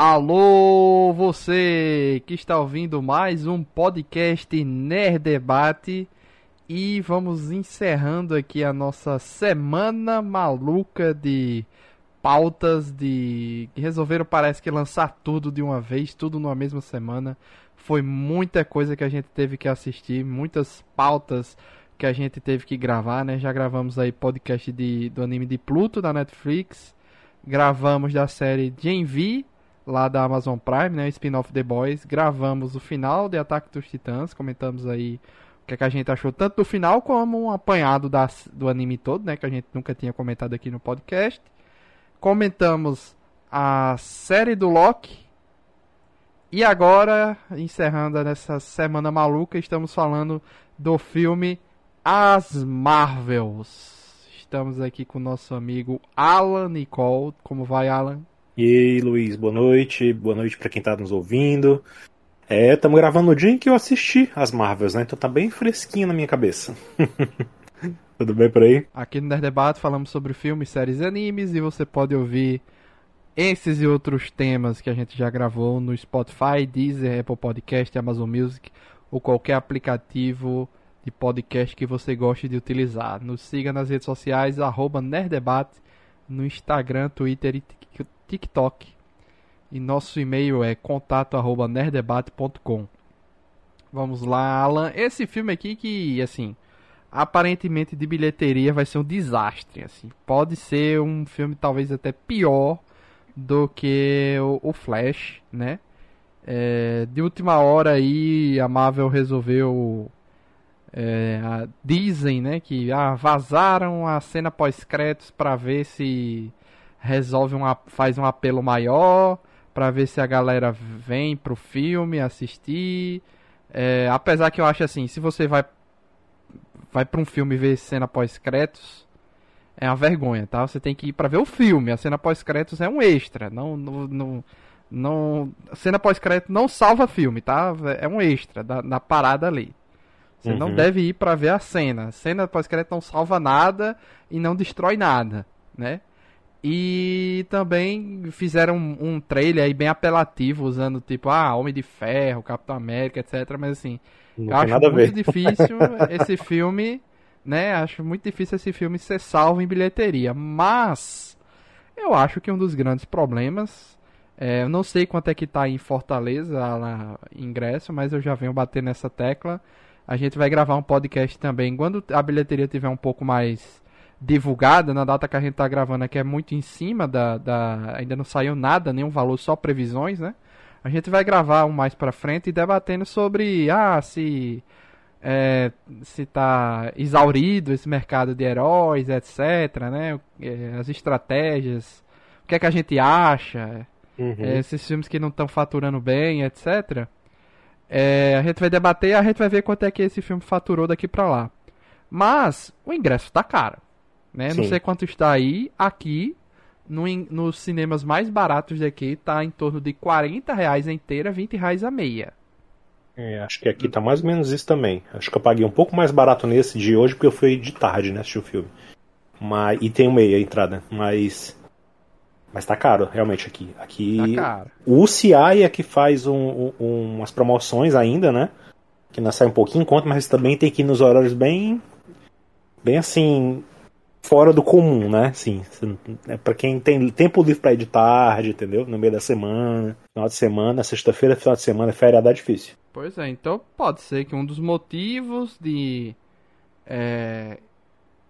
Alô, você que está ouvindo mais um podcast Nerd Debate e vamos encerrando aqui a nossa semana maluca de pautas de resolveram parece que lançar tudo de uma vez, tudo numa mesma semana. Foi muita coisa que a gente teve que assistir, muitas pautas que a gente teve que gravar, né? Já gravamos aí podcast de, do anime de Pluto da Netflix, gravamos da série Gen V lá da Amazon Prime, né? Spin-off The Boys. Gravamos o final de Ataque dos Titãs, comentamos aí o que, é que a gente achou tanto do final como um apanhado das, do anime todo, né? Que a gente nunca tinha comentado aqui no podcast. Comentamos a série do Loki. E agora, encerrando nessa semana maluca, estamos falando do filme As Marvels. Estamos aqui com o nosso amigo Alan Nicole. Como vai, Alan? E aí, Luiz, boa noite. Boa noite para quem tá nos ouvindo. É, estamos gravando no dia em que eu assisti as Marvels, né? Então tá bem fresquinho na minha cabeça. Tudo bem por aí? Aqui no Nerd Debate falamos sobre filmes, séries e animes e você pode ouvir esses e outros temas que a gente já gravou no Spotify, Deezer, Apple Podcast, Amazon Music ou qualquer aplicativo de podcast que você goste de utilizar. Nos siga nas redes sociais, arroba Nerddebate, no Instagram, Twitter e TikTok. E nosso e-mail é contato@nerdebate.com. Vamos lá, Alan. Esse filme aqui que, assim, aparentemente de bilheteria vai ser um desastre, assim. Pode ser um filme talvez até pior do que o, o Flash, né? É, de última hora aí a Marvel resolveu é, dizem, né, que ah, vazaram a cena pós-créditos para ver se resolve um, faz um apelo maior para ver se a galera vem pro filme assistir. É, apesar que eu acho assim, se você vai vai para um filme ver cena pós-créditos, é uma vergonha, tá? Você tem que ir para ver o filme. A cena pós-créditos é um extra, não não, não, não cena pós-crédito não salva filme, tá? É um extra da, da parada ali. Você uhum. não deve ir para ver a cena. A cena pós-crédito não salva nada e não destrói nada, né? E também fizeram um, um trailer aí bem apelativo, usando tipo, ah, Homem de Ferro, Capitão América, etc. Mas assim, Não eu acho muito difícil esse filme, né? Acho muito difícil esse filme ser salvo em bilheteria. Mas eu acho que um dos grandes problemas. É, eu não sei quanto é que tá em Fortaleza lá, ingresso, mas eu já venho bater nessa tecla. A gente vai gravar um podcast também quando a bilheteria tiver um pouco mais divulgada na data que a gente está gravando aqui é muito em cima da, da, ainda não saiu nada nenhum valor só previsões né? A gente vai gravar um mais para frente e debatendo sobre ah se é, se está exaurido esse mercado de heróis etc né? É, as estratégias o que é que a gente acha uhum. é, esses filmes que não estão faturando bem etc é, a gente vai debater e a gente vai ver quanto é que esse filme faturou daqui para lá. Mas o ingresso está caro né? Não sei quanto está aí. Aqui, no, nos cinemas mais baratos daqui, tá em torno de 40 reais a inteira, 20 reais a meia. É, acho que aqui tá mais ou menos isso também. Acho que eu paguei um pouco mais barato nesse de hoje, porque eu fui de tarde, né, assistir o filme. Mas, e tem meia a entrada, mas. Mas tá caro, realmente, aqui. Aqui. Tá caro. O UCI é que faz um, um, umas promoções ainda, né? Que não sai um pouquinho em conta, mas também tem que ir nos horários bem. Bem assim fora do comum, né? Sim, é para quem tem tempo livre para ir de tarde, entendeu? No meio da semana, final de semana, sexta-feira, final de semana, feriado é difícil. Pois é, então pode ser que um dos motivos de é,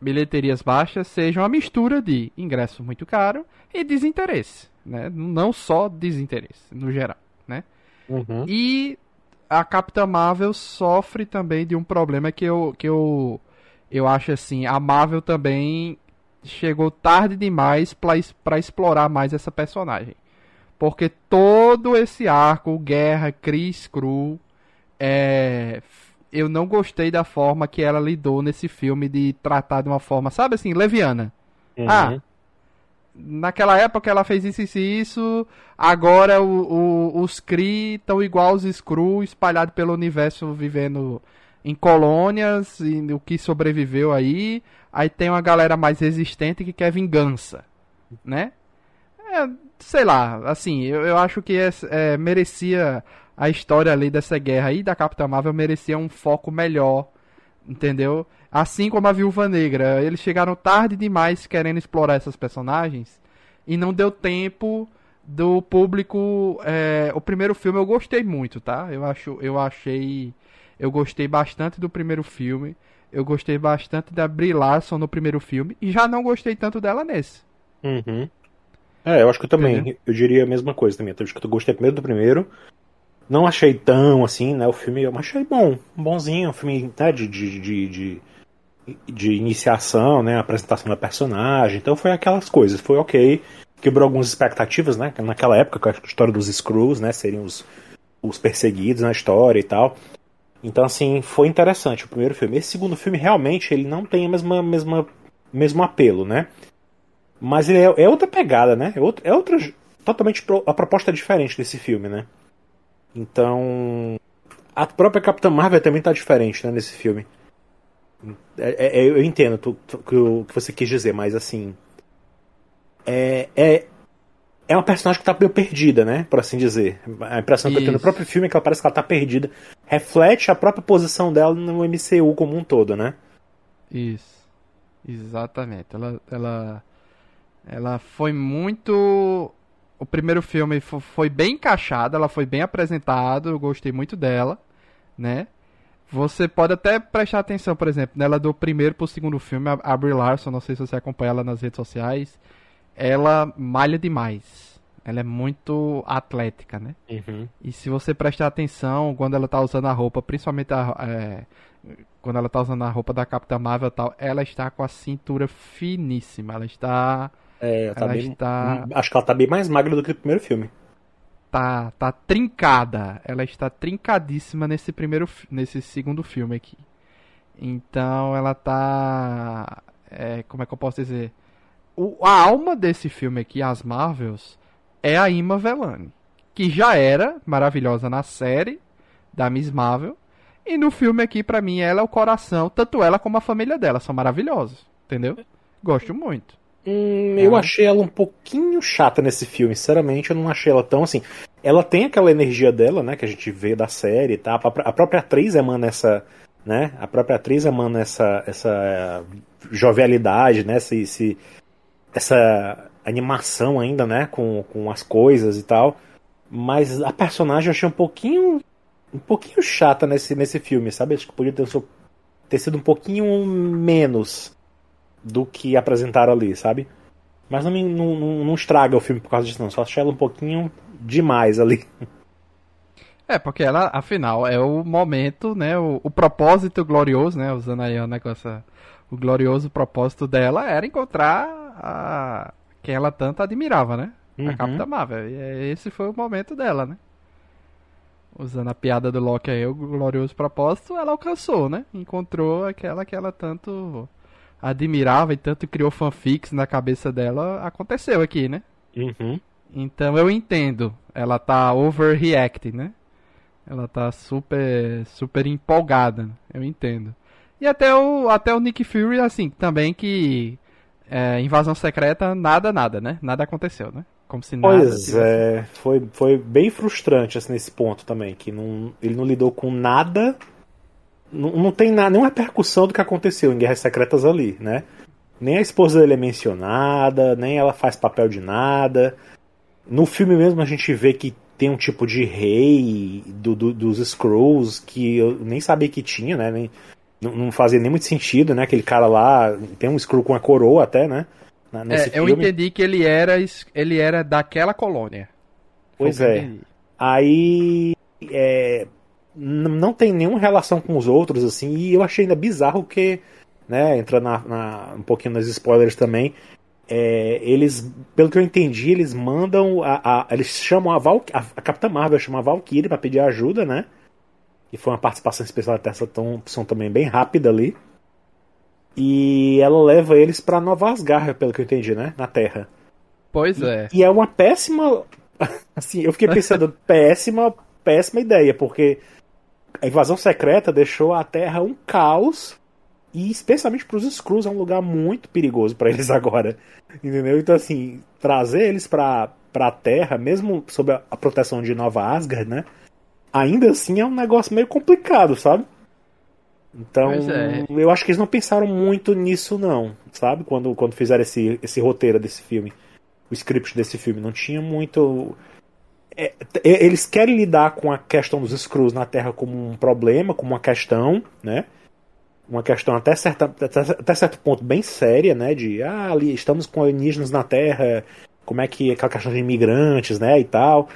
bilheterias baixas seja uma mistura de ingresso muito caro e desinteresse, né? Não só desinteresse, no geral, né? Uhum. E a Capitã Marvel sofre também de um problema que eu, que eu eu acho assim, a Marvel também chegou tarde demais para explorar mais essa personagem. Porque todo esse arco, Guerra, Chris, Cru, é, eu não gostei da forma que ela lidou nesse filme de tratar de uma forma, sabe assim, leviana. Uhum. Ah, naquela época ela fez isso e isso, agora o, o, os Kree estão igual aos Skrull, espalhados pelo universo, vivendo em colônias e o que sobreviveu aí. Aí tem uma galera mais resistente que quer vingança, né? É, sei lá, assim, eu, eu acho que é, é, merecia a história ali dessa guerra aí da Capitã Marvel merecia um foco melhor, entendeu? Assim como a Viúva Negra, eles chegaram tarde demais querendo explorar essas personagens e não deu tempo do público. É, o primeiro filme eu gostei muito, tá? Eu acho, eu achei, eu gostei bastante do primeiro filme. Eu gostei bastante da Brie Larson no primeiro filme e já não gostei tanto dela nesse. Uhum. É, eu acho que eu também, Entendeu? eu diria a mesma coisa também. Eu acho que eu gostei primeiro do primeiro. Não achei tão assim, né? O filme eu achei bom, bonzinho, um filme né, de, de, de, de, de iniciação, né? Apresentação da personagem. Então foi aquelas coisas, foi ok. Quebrou algumas expectativas, né? Naquela época, a história dos Screws, né? Seriam os, os perseguidos na história e tal. Então, assim, foi interessante o primeiro filme. Esse segundo filme, realmente, ele não tem a mesma, mesma mesmo apelo, né? Mas ele é, é outra pegada, né? É outra, é outra. Totalmente. A proposta é diferente desse filme, né? Então. A própria Capitã Marvel também tá diferente, né? Nesse filme. É, é, eu entendo o que você quis dizer, mas assim. É, é, uma personagem que tá meio perdida, né? Por assim dizer. A impressão Isso. que eu tenho no próprio filme é que ela parece que ela tá perdida. Reflete a própria posição dela no MCU como um todo, né? Isso. Exatamente. Ela, ela, ela foi muito. O primeiro filme foi bem encaixado, ela foi bem apresentada, eu gostei muito dela, né? Você pode até prestar atenção, por exemplo, nela do primeiro pro segundo filme, a Brie Larson, não sei se você acompanha ela nas redes sociais, ela malha demais. Ela é muito atlética, né? Uhum. E se você prestar atenção, quando ela tá usando a roupa, principalmente a, é, quando ela tá usando a roupa da Capitã Marvel e tal, ela está com a cintura finíssima. Ela está. É, tá ela bem, está... Acho que ela tá bem mais magra do que o primeiro filme. Tá, tá trincada. Ela está trincadíssima nesse primeiro, nesse segundo filme aqui. Então ela tá. É, como é que eu posso dizer? O, a alma desse filme aqui, as Marvels, é a Ima Velani. Que já era maravilhosa na série da Miss Marvel e no filme aqui, para mim, ela é o coração, tanto ela como a família dela, são maravilhosos, entendeu? Gosto muito. Hum, eu é. achei ela um pouquinho chata nesse filme, sinceramente, eu não achei ela tão assim. Ela tem aquela energia dela, né, que a gente vê da série, tá? A própria atriz emana essa, né? A própria atriz emana essa, essa jovialidade, né? Esse, esse, essa animação ainda, né? Com, com as coisas e tal. Mas a personagem eu achei um pouquinho um pouquinho chata nesse, nesse filme, sabe? Acho que podia ter, ter sido um pouquinho menos do que apresentaram ali, sabe? Mas não, não, não, estraga o filme por causa disso, não. Só achei ela um pouquinho demais ali. É, porque ela, afinal, é o momento, né? O, o propósito glorioso, né? Usando aí o negócio. O glorioso propósito dela era encontrar a, quem ela tanto admirava, né? A uhum. Capitã Marvel. E esse foi o momento dela, né? usando a piada do Loki aí, o glorioso propósito, ela alcançou, né? Encontrou aquela que ela tanto admirava e tanto criou fanfics na cabeça dela, aconteceu aqui, né? Uhum. Então eu entendo, ela tá overreacting, né? Ela tá super, super empolgada, eu entendo. E até o, até o Nick Fury, assim, também que é, invasão secreta, nada, nada, né? Nada aconteceu, né? Como se nada pois é, foi, foi bem frustrante assim, nesse ponto também, que não, ele não lidou com nada, não, não tem nada, nenhuma repercussão do que aconteceu em Guerras Secretas ali, né? Nem a esposa dele é mencionada, nem ela faz papel de nada. No filme mesmo a gente vê que tem um tipo de rei do, do, dos Scrolls que eu nem sabia que tinha, né? Nem, não, não fazia nem muito sentido, né? Aquele cara lá tem um Scroll com a coroa até, né? Nesse é, eu entendi que ele era, ele era daquela colônia. Pois é. Aí é, não tem nenhuma relação com os outros, assim, e eu achei ainda bizarro que, né, entrando na, na, um pouquinho nos spoilers também, é, eles, pelo que eu entendi, eles mandam, a, a eles chamam a, Val, a, a Capitã Marvel, chama a Valkyrie para pedir ajuda, né, e foi uma participação especial da Tessa Thompson também bem rápida ali. E ela leva eles para Nova Asgard, pelo que eu entendi, né? Na Terra. Pois é. E é uma péssima. Assim, eu fiquei pensando, péssima, péssima ideia, porque a invasão secreta deixou a Terra um caos. E especialmente para os Skrulls é um lugar muito perigoso para eles agora. Entendeu? Então, assim, trazer eles para pra Terra, mesmo sob a, a proteção de Nova Asgard, né? Ainda assim é um negócio meio complicado, sabe? Então, é. eu acho que eles não pensaram muito nisso, não, sabe? Quando, quando fizeram esse, esse roteiro desse filme, o script desse filme. Não tinha muito. É, eles querem lidar com a questão dos Skrulls na Terra como um problema, como uma questão, né? Uma questão até, certa, até certo ponto bem séria, né? De, ah, ali estamos com alienígenas na Terra, como é que é aquela questão de imigrantes, né? E tal.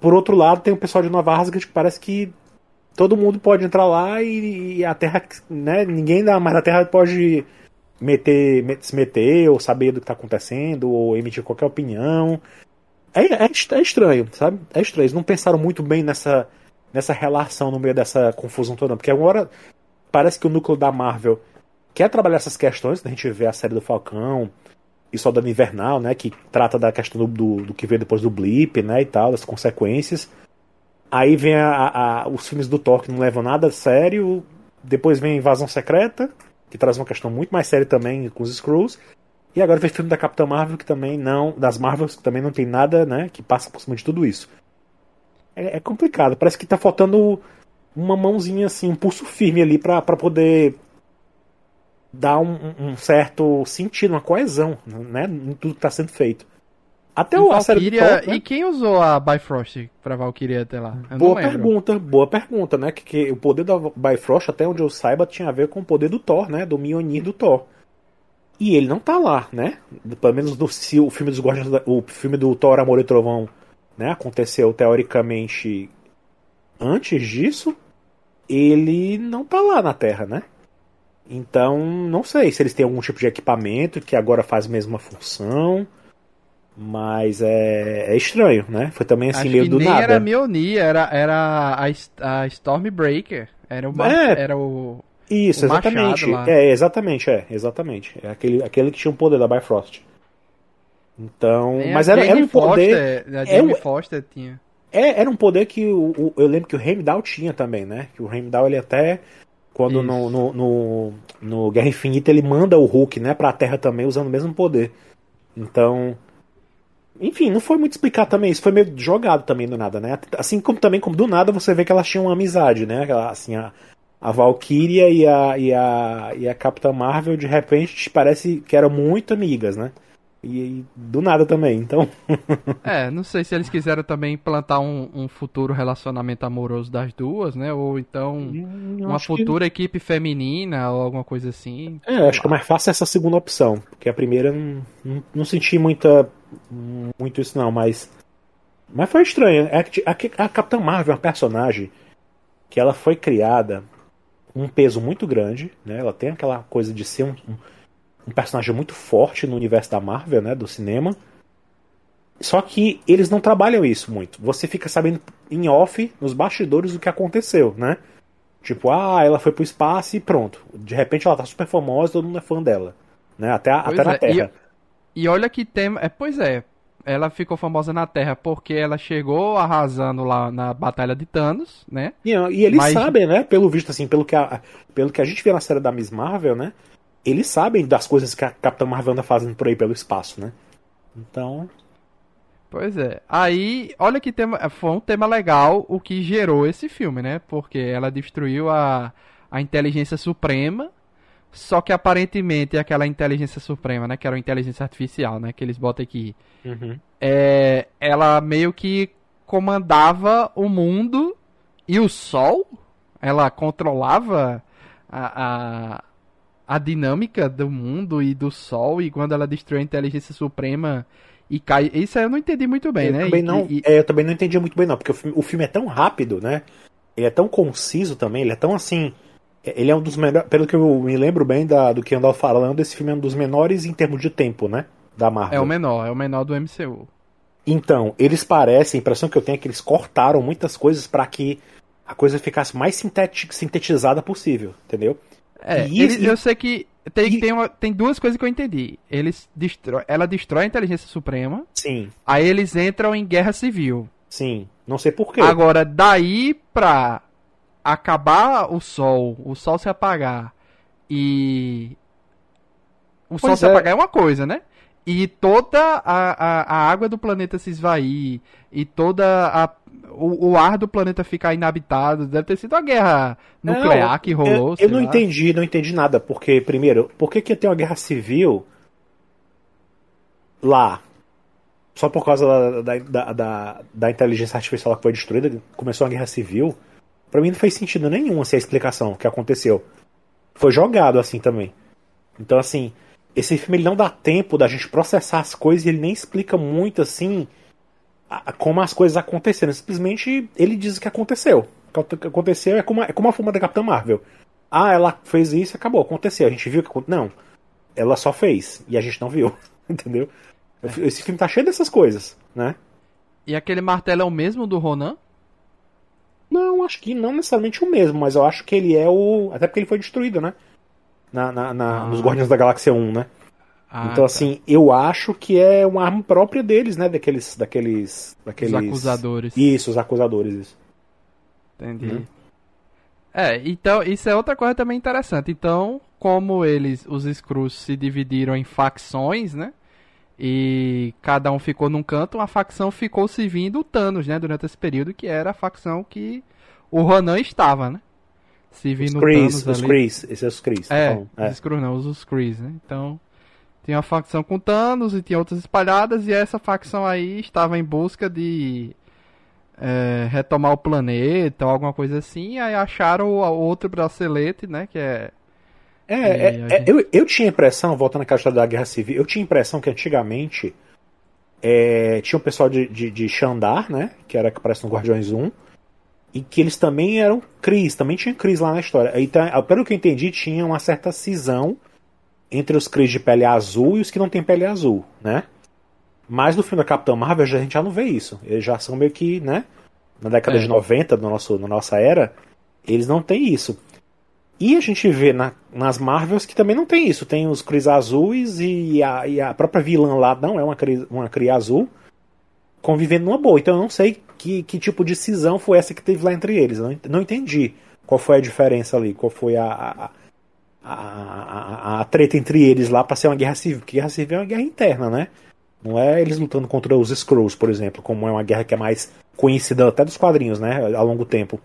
Por outro lado, tem o pessoal de Nova Asgard que parece que todo mundo pode entrar lá e, e a Terra, né? Ninguém da, mais da Terra pode meter, se meter ou saber do que está acontecendo ou emitir qualquer opinião. É, é, é, estranho, sabe? É estranho. Eles não pensaram muito bem nessa, nessa relação no meio dessa confusão toda, porque agora parece que o núcleo da Marvel quer trabalhar essas questões. A gente vê a série do Falcão e Soldado Invernal, né? Que trata da questão do, do, do que veio depois do blip, né? E tal, das consequências. Aí vem a, a, os filmes do Thor que não levam nada a sério. Depois vem Invasão Secreta, que traz uma questão muito mais séria também com os Skrulls. E agora vem o filme da Capitã Marvel, que também não. Das Marvels, que também não tem nada, né? Que passa por cima de tudo isso. É, é complicado. Parece que tá faltando uma mãozinha, assim, um pulso firme ali para poder dar um, um, certo sentido, uma coesão, né? Em tudo que tá sendo feito. Até o Valkyria, Thor, né? E quem usou a Bifrost pra Valkyria até lá? Eu boa pergunta, boa pergunta, né? Que, que, o poder da Bifrost, até onde eu saiba, tinha a ver com o poder do Thor, né? Do Mjolnir do Thor. E ele não tá lá, né? Pelo menos no, se o filme dos Guardiões, o filme do Thor Amor e Trovão, né? Aconteceu teoricamente antes disso, ele não tá lá na Terra, né? Então, não sei se eles têm algum tipo de equipamento que agora faz a mesma função. Mas é, é estranho, né? Foi também assim, Acho meio do nem nada. era Mjolnir, era, era a, a Stormbreaker. Era o, é, era o Isso, o exatamente. É, exatamente, é, exatamente. É aquele, aquele que tinha o poder da Bifrost. Então, Nem mas era, era um poder. Foster, a Jamie é, Foster tinha. É, era um poder que o, o, eu lembro que o Heimdall tinha também, né? Que o Heimdall ele até quando no, no, no, no, Guerra Infinita ele manda o Hulk, né, pra Terra também usando o mesmo poder. Então, enfim, não foi muito explicar também, isso foi meio jogado também do nada, né? Assim como também como do nada você vê que elas tinham uma amizade, né? Assim, a, a Valkyria e a, e, a, e a Capitã Marvel de repente parece que eram muito amigas, né? E, do nada também, então. é, não sei se eles quiseram também implantar um, um futuro relacionamento amoroso das duas, né? Ou então hum, uma futura que... equipe feminina ou alguma coisa assim. É, acho que é mais fácil essa segunda opção, porque a primeira não, não, não senti muita muito isso não, mas. Mas foi estranho. É a, a, a Capitã Marvel é uma personagem que ela foi criada com um peso muito grande, né? Ela tem aquela coisa de ser um, um, um personagem muito forte no universo da Marvel, né? Do cinema. Só que eles não trabalham isso muito. Você fica sabendo em off, nos bastidores, o que aconteceu, né? Tipo, ah, ela foi pro espaço e pronto. De repente ela tá super famosa, todo mundo é fã dela. Né? Até, até na é, Terra. E... E olha que tem. É, pois é, ela ficou famosa na Terra porque ela chegou arrasando lá na Batalha de Thanos, né? E, e eles Mas... sabem, né? Pelo visto, assim, pelo que, a, pelo que a gente vê na série da Miss Marvel, né? Eles sabem das coisas que a Capitã Marvel anda fazendo por aí pelo espaço, né? Então. Pois é. Aí, olha que tema, foi um tema legal o que gerou esse filme, né? Porque ela destruiu a, a inteligência suprema só que aparentemente aquela inteligência suprema, né? Que era uma inteligência artificial, né? Que eles botam aqui. Uhum. É, ela meio que comandava o mundo e o Sol. Ela controlava a, a, a dinâmica do mundo e do Sol. E quando ela destruiu a inteligência suprema e cai. Isso aí eu não entendi muito bem, eu né? Também e, não, e... É, eu também não entendi muito bem, não. Porque o filme, o filme é tão rápido, né? Ele é tão conciso também, ele é tão assim ele é um dos melhores. Pelo que eu me lembro bem da, do que andava falando, esse filme é um dos menores em termos de tempo, né? Da Marvel. É o menor, é o menor do MCU. Então, eles parecem, a impressão que eu tenho é que eles cortaram muitas coisas para que a coisa ficasse mais sintetizada possível, entendeu? É, e, eles, e, eu sei que tem, e, tem, uma, tem duas coisas que eu entendi. Eles destrói, ela destrói a inteligência suprema. Sim. Aí eles entram em guerra civil. Sim. Não sei porquê. Agora, daí pra acabar o sol, o sol se apagar e. O pois sol se é. apagar é uma coisa, né? e toda a, a, a, água do planeta se esvair e toda a o, o, ar do planeta ficar inabitado. Deve ter sido a guerra nuclear não, que rolou. Eu, eu não lá. entendi, não entendi nada. Porque, primeiro, por que, que ter uma guerra civil lá? Só por causa da, da, da, da inteligência artificial que foi destruída, começou uma guerra civil. Pra mim não fez sentido nenhum assim, a explicação que aconteceu. Foi jogado assim também. Então, assim, esse filme ele não dá tempo da gente processar as coisas e ele nem explica muito assim a, como as coisas aconteceram. Simplesmente ele diz que aconteceu. O que aconteceu é como, a, é como a forma da Capitã Marvel. Ah, ela fez isso e acabou, aconteceu. A gente viu que Não. Ela só fez e a gente não viu. Entendeu? É. Esse filme tá cheio dessas coisas, né? E aquele martelo é o mesmo do Ronan? Não, acho que não necessariamente o mesmo, mas eu acho que ele é o. Até porque ele foi destruído, né? na, na, na ah. nos Guardiões da Galáxia 1, né? Ah, então, tá. assim, eu acho que é uma arma própria deles, né? Daqueles. daqueles, daqueles... Os acusadores. Isso, os acusadores, isso. Entendi. Hum. É, então, isso é outra coisa também interessante. Então, como eles, os Skrulls, se dividiram em facções, né? E cada um ficou num canto, uma facção ficou servindo o Thanos, né? Durante esse período, que era a facção que o Ronan estava, né? se vir no Chris, Thanos os ali. Chris, esses são os Chris. É, então, é. os Skrulls não, os Chris, né? Então, tinha uma facção com Thanos e tinha outras espalhadas, e essa facção aí estava em busca de é, retomar o planeta ou alguma coisa assim, aí acharam o, outro bracelete, né, que é... É, é, gente... é eu, eu tinha impressão, voltando à caixa da Guerra Civil, eu tinha impressão que antigamente é, tinha um pessoal de, de, de Xandar, né, que era que aparece no Guardiões 1, e que eles também eram Cris, também tinha Cris lá na história. Então, pelo que eu entendi, tinha uma certa cisão entre os Cris de pele azul e os que não têm pele azul, né? Mas no filme da Capitã Marvel a gente já não vê isso. Eles já são meio que, né? Na década é. de 90, no nosso, na nossa era, eles não têm isso. E a gente vê na, nas Marvels que também não tem isso. Tem os Cris azuis e a, e a própria vilã lá não é uma Cris, uma Cris azul convivendo numa boa. Então eu não sei que, que tipo de cisão foi essa que teve lá entre eles. Não, não entendi qual foi a diferença ali, qual foi a, a, a, a, a treta entre eles lá para ser uma guerra civil. Porque guerra civil é uma guerra interna, né? Não é eles lutando contra os Skrulls, por exemplo, como é uma guerra que é mais conhecida até dos quadrinhos, né? Ao longo tempo.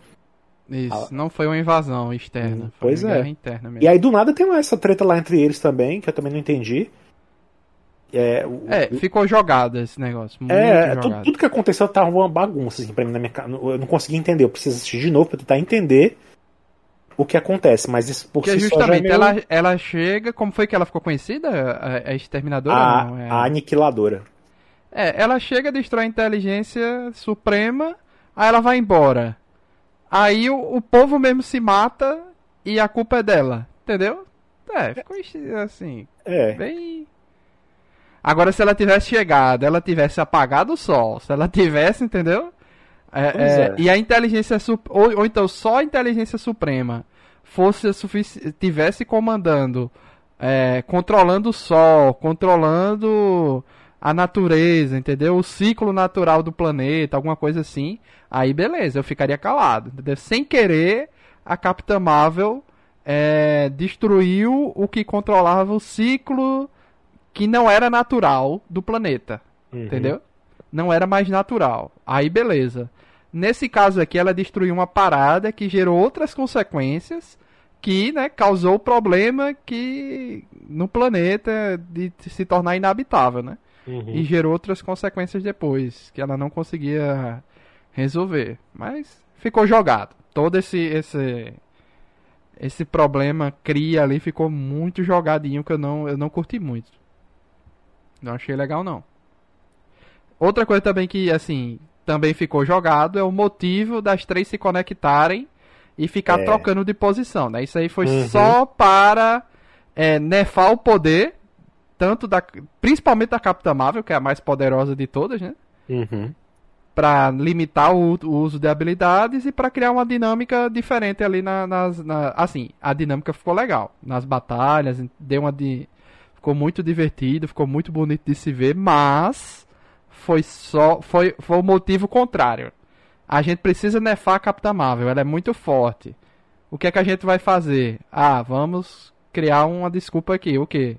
Isso, não foi uma invasão externa. Pois é. E aí do nada tem essa treta lá entre eles também, que eu também não entendi. É, o, é, ficou jogado esse negócio. é, tudo, tudo, que aconteceu tava uma bagunça, assim, pra mim, na minha Eu não consegui entender. Eu preciso assistir de novo pra tentar entender o que acontece, mas isso por Porque si justamente só é meio... ela, ela chega. Como foi que ela ficou conhecida? A, a exterminadora? A, não, é... a aniquiladora. É, ela chega, destrói a inteligência suprema, aí ela vai embora. Aí o, o povo mesmo se mata e a culpa é dela, entendeu? É, ficou assim. É. Bem. Agora, se ela tivesse chegado, ela tivesse apagado o sol, se ela tivesse, entendeu? É, é, é. E a inteligência ou, ou, então só a inteligência suprema fosse tivesse comandando, é, controlando o sol, controlando a natureza, entendeu? O ciclo natural do planeta, alguma coisa assim. Aí beleza, eu ficaria calado, entendeu? Sem querer, a Capitã Marvel é, destruiu o que controlava o ciclo que não era natural do planeta. Uhum. Entendeu? Não era mais natural. Aí beleza. Nesse caso aqui, ela destruiu uma parada que gerou outras consequências que né, causou problema que no planeta de se tornar inabitável, né? Uhum. E gerou outras consequências depois, que ela não conseguia resolver. Mas ficou jogado. Todo esse esse esse problema cria ali ficou muito jogadinho que eu não eu não curti muito. Não achei legal, não. Outra coisa também que, assim, também ficou jogado é o motivo das três se conectarem e ficar é. trocando de posição, né? Isso aí foi uhum. só para é, nefar o poder, tanto da. Principalmente da Capitã Marvel, que é a mais poderosa de todas, né? Uhum. Pra limitar o, o, uso de habilidades e para criar uma dinâmica diferente ali na, nas. Na, assim, a dinâmica ficou legal. Nas batalhas, deu uma de Ficou muito divertido, ficou muito bonito de se ver, mas foi só foi, foi o motivo contrário. A gente precisa nefar a Capitã Marvel, ela é muito forte. O que é que a gente vai fazer? Ah, vamos criar uma desculpa aqui, o quê?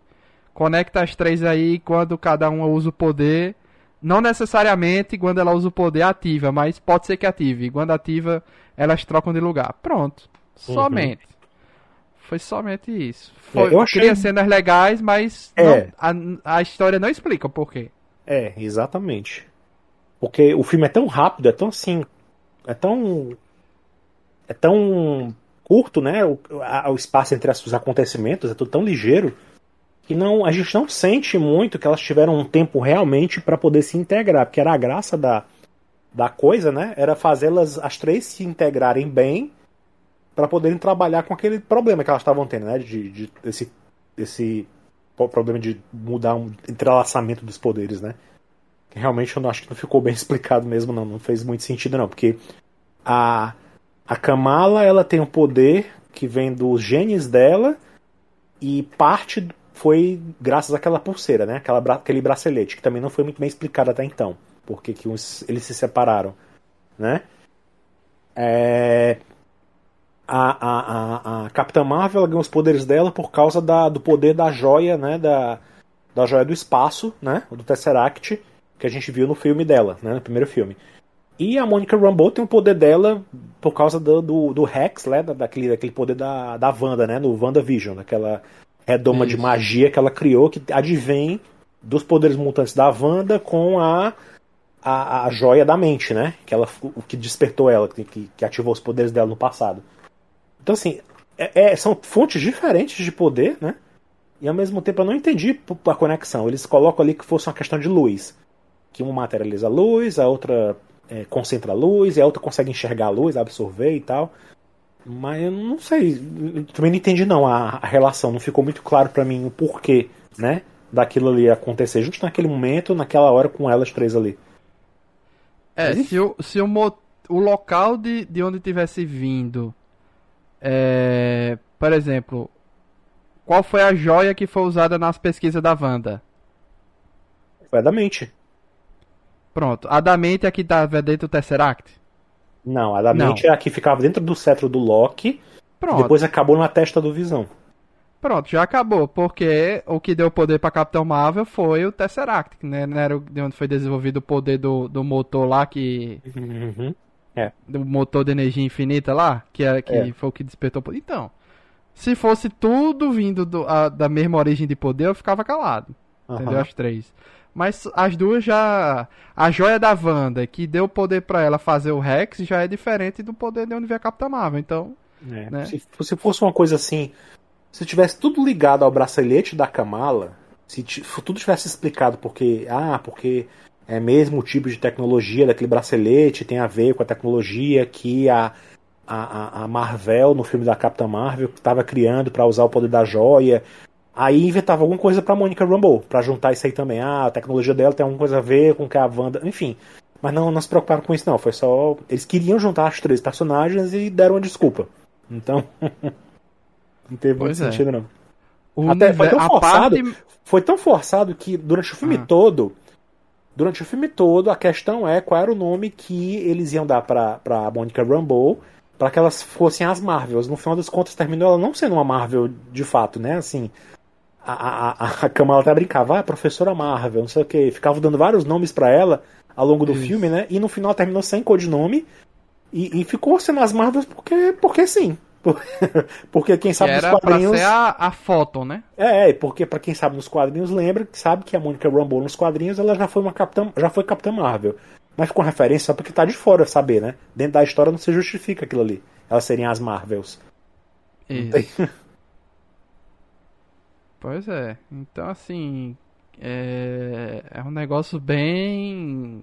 conecta as três aí quando cada uma usa o poder. Não necessariamente quando ela usa o poder ativa, mas pode ser que ative. E quando ativa, elas trocam de lugar. Pronto. Uhum. Somente. Foi somente isso. Foi, É, eu achei- Cria cenas legais, mas É. não- a, a história não explica o porquê. É, exatamente. Porque o filme é tão rápido, é tão assim. É tão. É tão curto, né? O, a- o espaço entre os acontecimentos é tudo tão ligeiro que não, a gente não sente muito que elas tiveram um tempo realmente para poder se integrar. Porque era a graça da, da coisa, né? Era fazê-las as três se integrarem bem para poderem trabalhar com aquele problema que elas estavam tendo, né? De, de esse, esse problema de mudar um entrelaçamento dos poderes, né? Que Realmente eu não acho que não ficou bem explicado mesmo, não. Não fez muito sentido, não. Porque a, a Kamala, ela tem um poder que vem dos genes dela e parte foi graças àquela pulseira, né? Aquela, aquele bracelete, que também não foi muito bem explicado até então. Porque que uns, eles se separaram, né? É, a, a, a, a Capitã Marvel ela ganhou os poderes dela por causa da, do poder da joia, né? Da, da joia do espaço, né? Do Tesseract, que a gente viu no filme dela, né? No primeiro filme. E a Monica Rambeau tem o poder dela por causa do, do, do Rex, né? da- Daquele, daquele poder da, da Wanda, né? No WandaVision, daquela redoma de magia que ela criou, que advém dos poderes mutantes da Wanda com a, a, a joia da mente, né? Que ela, o que despertou ela, que, que, ativou os poderes dela no passado. Então, assim, é- é- são fontes diferentes de poder, né? E ao mesmo tempo eu não entendi a conexão. Eles colocam ali que fosse uma questão de luz. Que uma materializa a luz, a outra é, concentra a luz, e a outra consegue enxergar a luz, absorver e tal. Mas eu não sei. eu Também não entendi não a, a relação. Não ficou muito claro pra mim o porquê, né? Daquilo ali acontecer justo naquele momento, naquela hora com elas três ali. É, Mas se o, se o, mo- o local de, de onde tivesse vindo, é, por exemplo, qual foi a joia que foi usada nas pesquisas da Wanda? Foi a da mente. Pronto, a da mente é a que estava dentro do Tesseract? Não, a da Não. mente é a que ficava dentro do cetro do Loki Pronto, depois acabou na testa do Visão. pronto, já acabou, porque o que deu poder pra Capitão Marvel foi o Tesseract, né? Não era de onde foi desenvolvido o poder do, do motor lá, que Uhum. do motor de energia infinita lá, que, era, que É. foi o que despertou. Então, se fosse tudo vindo do- a- da mesma origem de poder, eu ficava calado. Entendeu? Aham. As três. Mas as duas já. A joia da Wanda, que deu poder pra ela fazer o Rex, já é diferente do poder de onde veio a Capitã Marvel. Então. É, né? se, se fosse uma coisa assim, se tivesse tudo ligado ao bracelete da Kamala, se se tudo tivesse explicado porque, ah, porque é mesmo o tipo de tecnologia daquele bracelete tem a ver com a tecnologia que a, a, a- a Marvel, no filme da Capitã Marvel, estava criando para usar o poder da joia. Aí inventava alguma coisa pra Monica Rambeau, pra juntar isso aí também. Ah, a tecnologia dela tem alguma coisa a ver com o que a Wanda. Enfim. Mas não, não se preocuparam com isso, não. Foi só. Eles queriam juntar os três personagens e deram uma desculpa. Então. não teve Pois muito é. sentido, não. O Até foi tão forçado. parte. Foi tão forçado que durante o filme Ah. todo. Durante o filme todo, a questão é qual era o nome que eles iam dar pra, pra Monica Rambeau para que elas fossem as Marvels. No final das contas, terminou ela não sendo uma Marvel de fato, né? Assim, a, a, a, Kamala até brincava, ah, professora Marvel, não sei o que. Ficava dando vários nomes pra ela ao longo do Isso. filme, né? E no final terminou sem codinome. E, e ficou sendo as Marvels porque, porque sim. Por- Porque quem Que sabe nos era pra quadrinhos. ser a, a foto, né? É, é, porque pra quem sabe nos quadrinhos lembra, que sabe que a Monica Rambeau nos quadrinhos ela já foi uma capitã, já foi Capitã Marvel. Mas com referência só porque tá de fora saber, né? Dentro da história não se justifica aquilo ali. Elas seriam as Marvels. Isso. Pois é. Então, assim. É... é um negócio bem.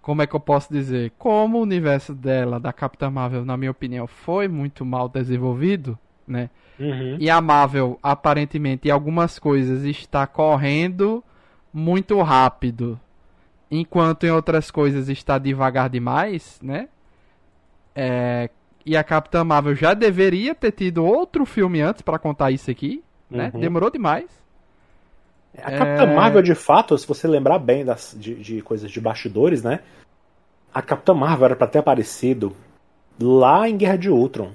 Como é que eu posso dizer? Como o universo dela, da Capitã Marvel, na minha opinião, foi muito mal desenvolvido, né? Uhum. E a Marvel, aparentemente, em algumas coisas está correndo muito rápido, enquanto em outras coisas está devagar demais, né? É, E a Capitã Marvel já deveria ter tido outro filme antes para contar isso aqui, né? Uhum. Demorou demais. A Capitã É. Marvel, de fato, se você lembrar bem das, de, de coisas de bastidores, né? A Capitã Marvel era pra ter aparecido lá em Guerra de Ultron.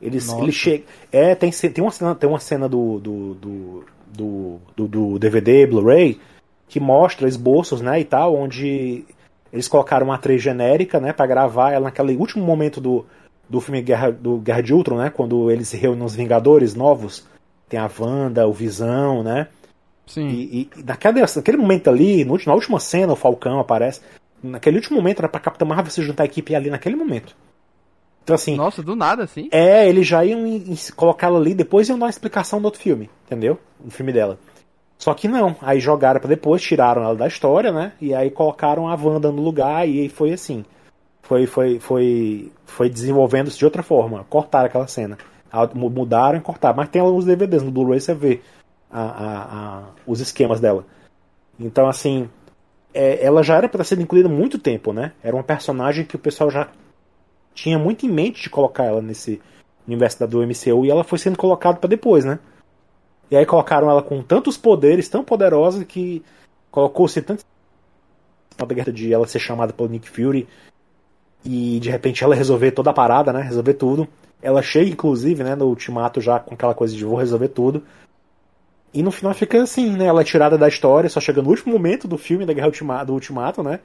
Eles, Nossa. ele chega. É, tem, tem uma cena, tem uma cena do, do, do, do, do, do DVD, Blu-ray, que mostra esboços, né, e tal, onde eles colocaram uma atriz genérica, né, para gravar ela naquele último momento do, do filme Guerra, do Guerra de Ultron, né, quando eles se reúnem os Vingadores novos, tem a Wanda, o Visão, né, Sim. e, e naquele, naquele momento ali, no, na última cena, o Falcão aparece, naquele último momento era pra Capitã Marvel se juntar à equipe ali naquele momento. Então assim, Nossa, do nada, assim. é, eles já iam em- em colocar ela ali, depois iam dar uma explicação do outro filme, entendeu? No filme dela. Só que não, aí jogaram pra depois, tiraram ela da história, né? E aí colocaram a Wanda no lugar e aí foi assim. Foi, foi, foi, foi desenvolvendo-se de outra forma. Cortaram aquela cena. Mudaram e cortaram. Mas tem alguns DVDs no Blu-ray, você vê a- a- a- os esquemas dela. Então, assim, é, ela já era para ser incluída há muito tempo, né? Era uma personagem que o pessoal já tinha muito em mente de colocar ela nesse universo da- do MCU e ela foi sendo colocada para depois, né? E aí colocaram ela com tantos poderes, tão poderosa que colocou-se tanto da guerra de ela ser chamada pelo Nick Fury e de repente ela resolver toda a parada, né? Resolver tudo. Ela chega, inclusive, né, no ultimato já com aquela coisa de vou resolver tudo. E no final fica assim, né? Ela é tirada da história, só chega no último momento do filme da Guerra Ultima, do Ultimato, né?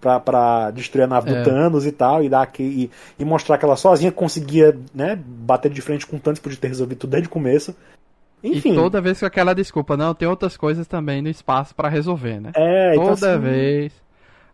Pra, pra destruir a nave É. do Thanos e tal, e, dar aqui, e, e mostrar que ela sozinha conseguia, né, bater de frente com o Thanos, podia ter resolvido tudo desde o começo. Enfim. E toda vez com aquela desculpa, não, tem outras coisas também no espaço pra resolver, né? É, então, toda assim, vez.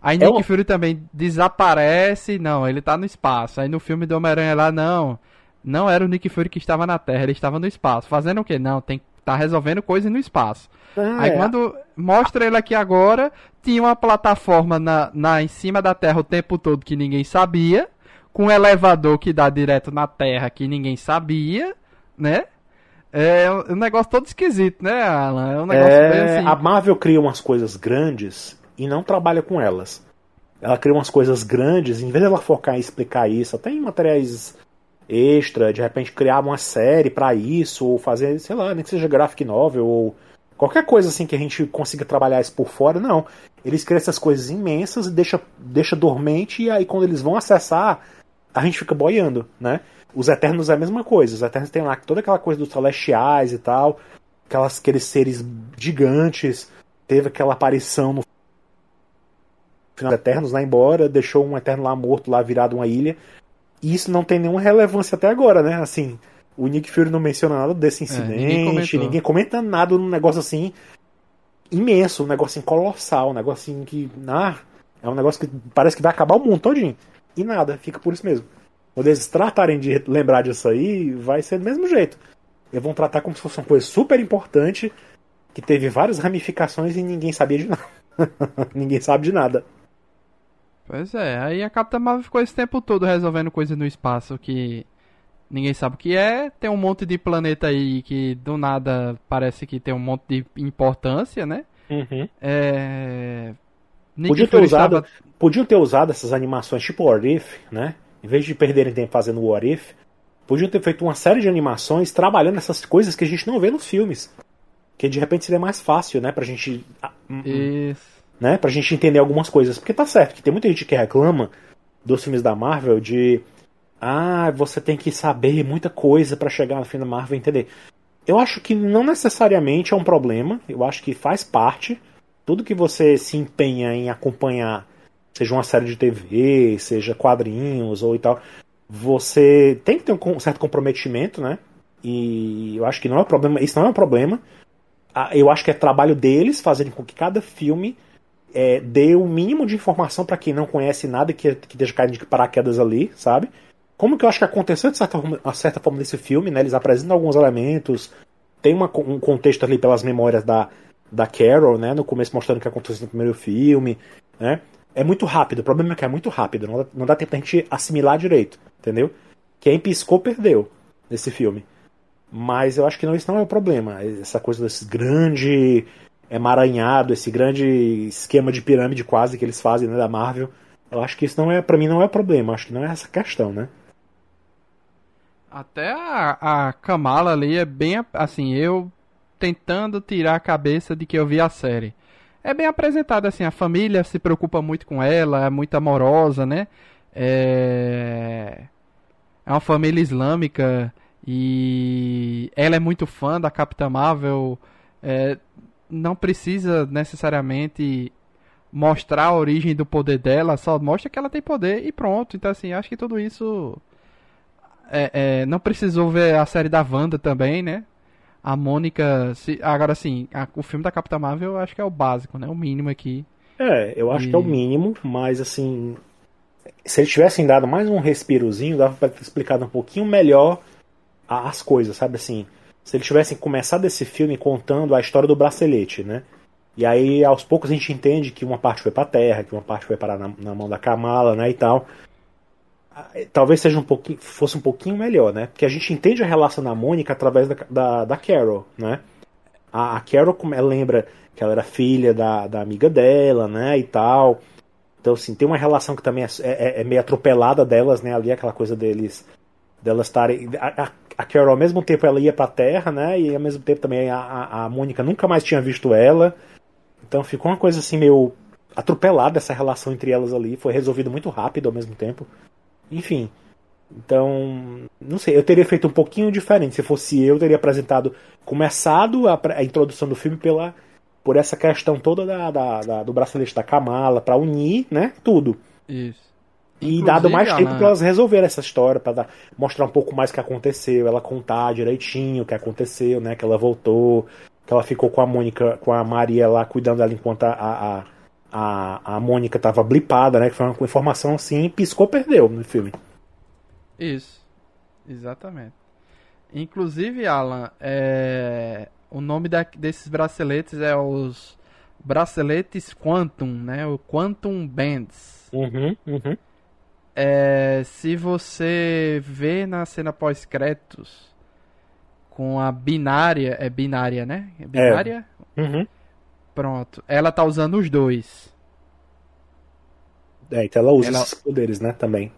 Aí É Nick uma- Fury também desaparece, não, ele tá no espaço. Aí no filme do Homem-Aranha lá, não, não era o Nick Fury que estava na Terra, ele estava no espaço. Fazendo o quê? Não, tem tá resolvendo coisa no espaço. é, Aí quando mostra ele aqui agora, tinha uma plataforma na, na, em cima da Terra o tempo todo que ninguém sabia, com um elevador que dá direto na Terra que ninguém sabia, né? É um um negócio todo esquisito, né, Alan? É um negócio bem É, assim. A Marvel cria umas coisas grandes e não trabalha com elas. Ela cria umas coisas grandes, em vez dela focar em explicar isso, até em materiais extra, de repente criar uma série pra isso, ou fazer, sei lá, nem que seja graphic novel, ou qualquer coisa assim que a gente consiga trabalhar isso por fora, não. Eles criam essas coisas imensas e deixa, deixa dormente, e aí quando eles vão acessar, a gente fica boiando, né? Os Eternos é a mesma coisa. Os Eternos tem lá toda aquela coisa dos celestiais e tal, aquelas, aqueles seres gigantes. Teve aquela aparição no final dos Eternos lá embora, deixou um Eterno lá morto, lá virado uma ilha. E isso não tem nenhuma relevância até agora, né? Assim, o Nick Fury não menciona nada desse incidente, É, ninguém ninguém, comenta nada num negócio assim imenso, um negocinho colossal, um negocinho que. Ah, é um negócio que parece que vai acabar o mundo todinho. E nada, fica por isso mesmo. Quando eles tratarem de lembrar disso aí, vai ser do mesmo jeito. Eles vão tratar como se fosse uma coisa super importante, que teve várias ramificações e ninguém sabia de nada. ninguém sabe de nada. Pois é, aí a Capitã Marvel ficou esse tempo todo resolvendo coisa no espaço que ninguém sabe o que é. Tem um monte de planeta aí que do nada parece que tem um monte de importância, né? É. Nick Podia ter usado, estava- podiam ter usado essas animações tipo What If, né? Em vez de perderem tempo fazendo o What If, podiam ter feito uma série de animações trabalhando essas coisas que a gente não vê nos filmes. Que de repente seria mais fácil, né? Pra gente. Isso. Né, pra gente entender algumas coisas. Porque tá certo que tem muita gente que reclama dos filmes da Marvel de ah, você tem que saber muita coisa pra chegar no fim da Marvel e entender. Eu acho que não necessariamente é um problema, eu acho que faz parte. Tudo que você se empenha em acompanhar, seja uma série de TV, seja quadrinhos ou e tal, você tem que ter um certo comprometimento, né? E eu acho que não é um problema, isso não é um problema. Ah, Eu acho que é trabalho deles fazerem com que cada filme é, dê o mínimo de informação para quem não conhece nada que, que esteja caindo de paraquedas ali, sabe? Como que eu acho que aconteceu de certa, certa forma nesse filme, né? Eles apresentam alguns elementos, tem uma- um contexto ali pelas memórias da, da Carol, né? No começo mostrando o que aconteceu no primeiro filme, né? É muito rápido, o problema é que é muito rápido, não dá, não dá tempo da gente assimilar direito, entendeu? Quem piscou, perdeu nesse filme. Mas eu acho que não, isso não é o problema. Essa coisa desse grande emaranhado, esse grande esquema de pirâmide quase que eles fazem né, da Marvel. Eu acho que isso não é, para mim, não é problema. Acho que não é essa questão, né? Até a, a Kamala ali é bem assim, eu tentando tirar a cabeça de que eu vi a série. É bem apresentada assim, a família se preocupa muito com ela, é muito amorosa, né? É, é uma família islâmica e ela é muito fã da Capitã Marvel. É, não precisa necessariamente mostrar a origem do poder dela, só mostra que ela tem poder e pronto. Então, assim, acho que tudo isso. É, é, não precisou ver a série da Wanda também, né? A Mônica. Se, agora, assim, a, o filme da Capitã Marvel eu acho que é o básico, né? O mínimo aqui. É, eu acho e... que é o mínimo, mas assim. Se eles tivessem dado mais um respirozinho, dava pra ter explicado um pouquinho melhor as coisas, sabe assim? Se eles tivessem começado esse filme contando a história do bracelete, né? E aí, aos poucos, a gente entende que uma parte foi para a Terra, que uma parte foi parar na, na, mão da Kamala, né, e tal. Ah, talvez seja um pouquinho, fosse um pouquinho melhor, né? Porque a gente entende a relação da Mônica através da, da, da Carol, né? A, a Carol lembra que ela era filha da, da amiga dela, né, e tal. Então, assim, tem uma relação que também é, é, é meio atropelada delas, né, ali, aquela coisa deles delas estarem. A, Carol, ao mesmo tempo, ela ia pra Terra, né? E ao mesmo tempo também a, a, a Mônica nunca mais tinha visto ela. Então ficou uma coisa assim meio atropelada essa relação entre elas ali. Foi resolvido muito rápido ao mesmo tempo. Enfim. Então, não sei, eu teria feito um pouquinho diferente. Se fosse eu, eu teria apresentado, começado a, a introdução do filme pela por essa questão toda da, da, da do bracelete da Kamala, para unir, né, tudo. Isso. E dado mais tempo para elas resolverem essa história, para mostrar um pouco mais o que aconteceu, ela contar direitinho o que aconteceu, né, que ela voltou, que ela ficou com a Mônica, com a Maria lá cuidando dela enquanto a, a, a, a Mônica tava blipada, né? Que foi uma informação assim, piscou, perdeu no filme. Isso, exatamente. Inclusive, Alan, é... o nome da, desses braceletes é os braceletes Quantum, né? O Quantum Bands. Uhum, uhum. É, se você vê na cena pós-créditos, com a binária. É binária, né? É binária? É. Uhum. Pronto. Ela tá usando os dois. É, então ela usa ela... esses poderes, né? Também.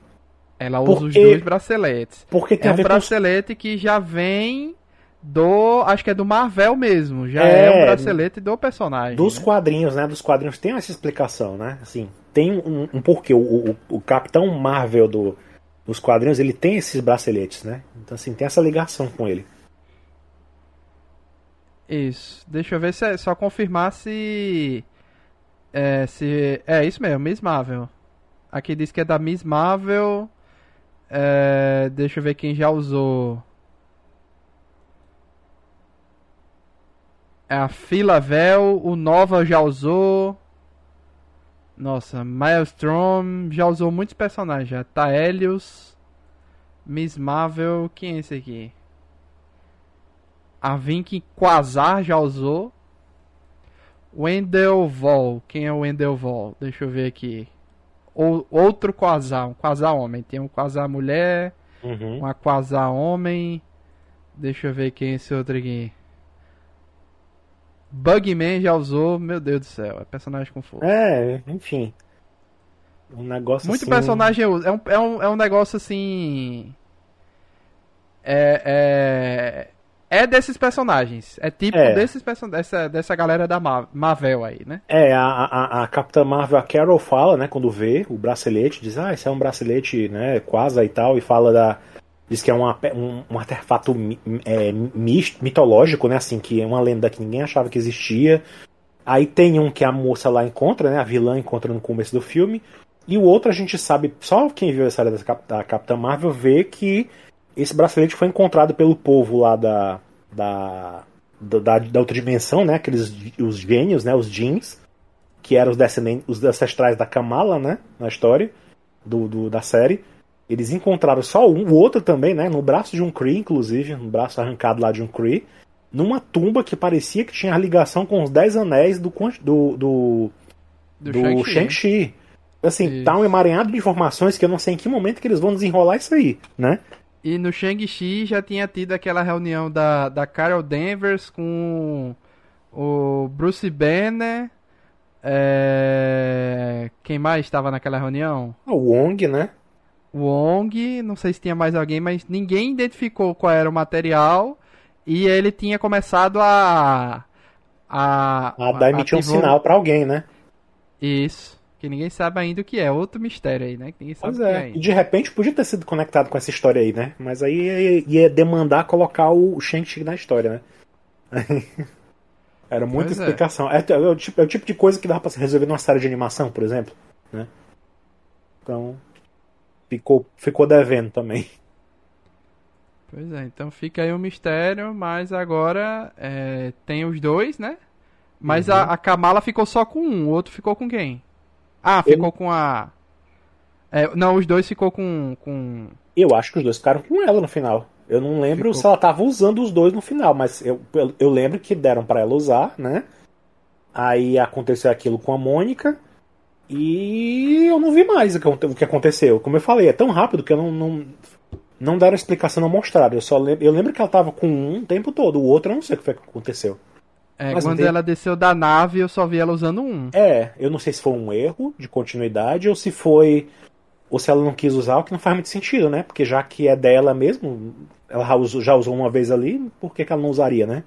Ela usa os dois braceletes. Porque tem é um bracelete com... que já vem do. Acho que é do Marvel mesmo. Já é, é um bracelete do personagem. Dos né? quadrinhos, né? Dos quadrinhos tem essa explicação, né? Assim, tem um, um porquê. O, o, o Capitão Marvel do, dos quadrinhos, ele tem esses braceletes, né? Então, assim, tem essa ligação com ele. Isso. Deixa eu ver se é só confirmar se. É, se. É isso mesmo, Miss Marvel. Aqui diz que é da Miss Marvel. É, deixa eu ver quem já usou. A Filavel, o Nova já usou. Nossa, Maelstrom já usou muitos personagens já. Taelius, Miss Marvel, quem é esse aqui? A Vink Quasar já usou. Wendell Vol. Quem é o Wendell Vol? Deixa eu ver aqui. O, outro Quasar. Um Quasar homem. Tem um Quasar mulher. Uhum. Uma Quasar homem. Deixa eu ver quem é esse outro aqui. Bugman já usou. Meu Deus do céu. É personagem com fogo. É, enfim. Um negócio Muito assim... personagem usa. É um, é, um, é um negócio assim. É. é é desses personagens. É tipo é. desses dessa, dessa galera da Marvel aí, né? É, a, a, a Capitã Marvel, a Carol fala, né, quando vê o bracelete, diz, ah, esse é um bracelete, né, quase e tal, e fala da. Diz que é um, um, um artefato é, mitológico, né, assim, que é uma lenda que ninguém achava que existia. Aí tem um que a moça lá encontra, né, a vilã encontra no começo do filme. E o outro a gente sabe, só quem viu essa área da Capitã Marvel vê que esse bracelete foi encontrado pelo povo lá da, da, da, da outra dimensão, né? Aqueles os gênios, né? Os jeans, que eram os descendentes, os ancestrais da Kamala, né? Na história do, do, da série. Eles encontraram só um, o outro também, né? No braço de um Kree, inclusive, no braço arrancado lá de um Kree, numa tumba que parecia que tinha ligação com os Dez Anéis do do do, do, do Shang-Chi. Assim, isso. tá um emaranhado de informações que eu não sei em que momento que eles vão desenrolar isso aí, né? E no Shang-Chi já tinha tido aquela reunião da, da Carol Danvers com o Bruce Banner. É... Quem mais estava naquela reunião? O Wong, né? O Wong, não sei se tinha mais alguém, mas ninguém identificou qual era o material. E ele tinha começado a. A, a dar emitir um sinal para alguém, né? Isso. Que ninguém sabe ainda o que é. Outro mistério aí, né? Que ninguém sabe pois é. é e de repente podia ter sido conectado com essa história aí, né? Mas aí ia, ia demandar colocar o Shang-Chi na história, né? Era muita Pois é. explicação. É. É, o tipo, é o tipo de coisa que dá pra resolver numa série de animação, por exemplo. Né? Então. Ficou, ficou devendo também. Pois é, então fica aí o mistério, mas agora é, tem os dois, né? Mas a, Uhum. a Kamala ficou só com um, o outro ficou com quem? Ah, Ele- ficou com a. É, não, os dois ficou com. com... Eu acho que os dois ficaram com ela no final. Eu não lembro Ficou. se ela tava usando os dois no final, mas eu, eu, eu lembro que deram pra ela usar, né? Aí aconteceu aquilo com a Mônica. E eu não vi mais o que, aconteceu. Como eu falei, é tão rápido que eu não. Não, não deram explicação, não mostraram. Eu só lembro, eu lembro que ela tava com um o tempo todo. O outro eu não sei o que foi que aconteceu. É, Mas quando tem- ela desceu da nave, eu só vi ela usando um. É, eu não sei se foi um erro de continuidade ou se foi. Ou se ela não quis usar, o que não faz muito sentido, né? Porque já que é dela mesmo, ela já usou, já usou uma vez ali, por que, que ela não usaria, né?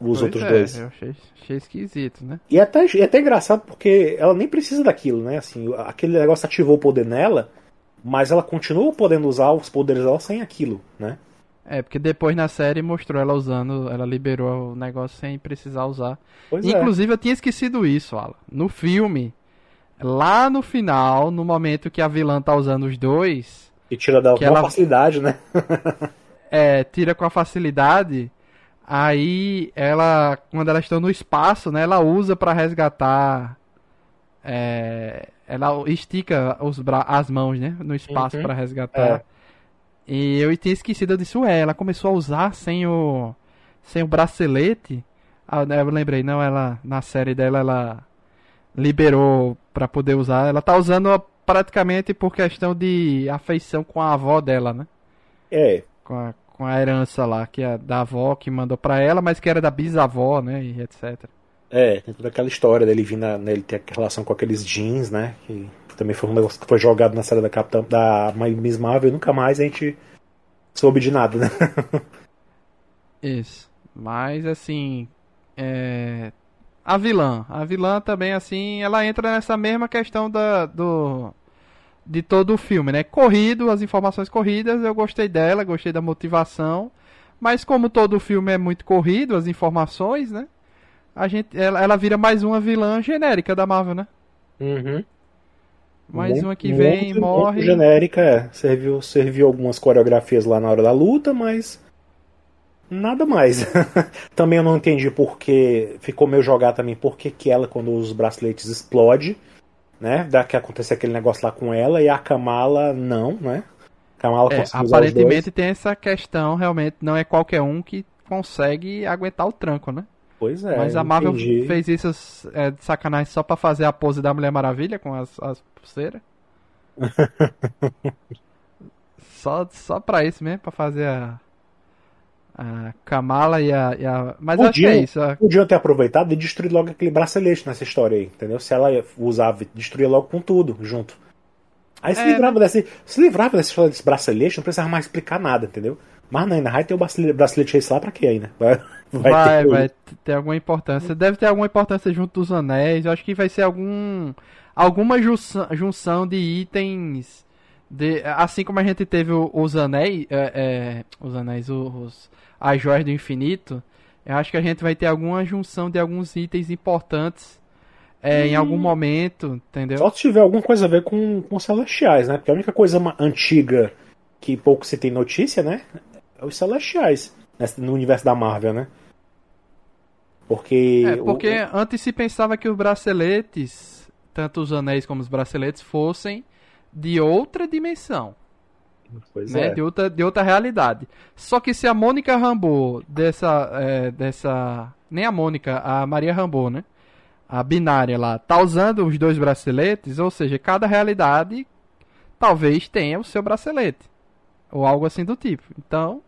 Os Pois outros é, dois. Eu achei, achei esquisito, né? E é até, é até engraçado porque ela nem precisa daquilo, né? Assim, aquele negócio ativou o poder nela, mas ela continua podendo usar os poderes dela sem aquilo, né? É, porque depois na série mostrou ela usando, ela liberou o negócio sem precisar usar. Pois é. Inclusive, eu tinha esquecido isso, Alan. No filme, lá no final, no momento que a vilã tá usando os dois, E tira dela que ela- facilidade, né? é, tira com a facilidade. Aí ela, quando elas estão no espaço, né, ela usa pra resgatar. é, ela estica os bra as mãos, né, no espaço Uhum. pra resgatar. É. E eu tinha esquecido disso. É, ela começou a usar sem o sem o bracelete. Ah, né, eu lembrei, não, ela na série dela ela liberou pra poder usar. Ela tá usando praticamente por questão de afeição com a avó dela, né? É, com a, com a herança lá, que é da avó que mandou pra ela, mas que era da bisavó, né, e etc. É, tem toda aquela história dele vir na, né, ele ter relação com aqueles jeans, né? Que também foi um negócio que foi jogado na série da Capitã da Miss Marvel e nunca mais a gente soube de nada, né? Isso. Mas, assim, é... A vilã. A vilã também, assim, ela entra nessa mesma questão da, do... De todo o filme, né? Corrido, as informações corridas, eu gostei dela, gostei da motivação. Mas como todo o filme é muito corrido, as informações, né? A gente, ela, ela vira mais uma vilã genérica da Marvel, né? Uhum. Mais Muito- uma que vem, muito- morre. Muito genérica, é. Serviu, serviu algumas coreografias lá na hora da luta, mas. Nada mais. também eu não entendi porque. Ficou meio jogado também porque que ela, quando os braceletes explode, né? Dá que acontecer aquele negócio lá com ela, e a Kamala não, né? Kamala É, aparentemente tem essa questão, realmente, não é qualquer um que consegue aguentar o tranco, né? Pois é. Mas a Marvel entendi. fez isso é, de sacanagem só pra fazer a pose da Mulher Maravilha com as, as pulseiras. só, só pra isso mesmo, pra fazer a, a Kamala e a, e a... Mas eu acho que é Podiam- isso. a- Podiam ter aproveitado e destruído logo aquele bracelete nessa história aí, entendeu? Se ela usava, destruía logo com tudo, junto. Aí se É, livrava desse. Se livrava dessa história desse bracelete, não precisava mais explicar nada, entendeu? Mas não, ainda vai ter o bracelete, esse lá pra quê ainda? Vai, vai, Vai, ter vai, ter alguma importância. Deve ter alguma importância junto dos anéis. Eu acho que vai ser algum alguma junção, junção de itens. De, assim como a gente teve os anéis, é, é, os anéis, os, as joias do infinito. Eu acho que a gente vai ter alguma junção de alguns itens importantes é, em algum momento, entendeu? Só se tiver alguma coisa a ver com, com os celestiais, né? Porque a única coisa antiga que pouco se tem notícia, né? É os celestiais no universo da Marvel, né? Porque. É, o- porque antes se pensava que os braceletes, tanto os anéis como os braceletes, fossem de outra dimensão. Pois né, é. de, outra, de outra realidade. Só que se a Mônica Rambeau dessa, é, dessa. Nem a Mônica, a Maria Rambeau, né? A binária lá, tá usando os dois braceletes, ou seja, cada realidade talvez tenha o seu bracelete. Ou algo assim do tipo. Então,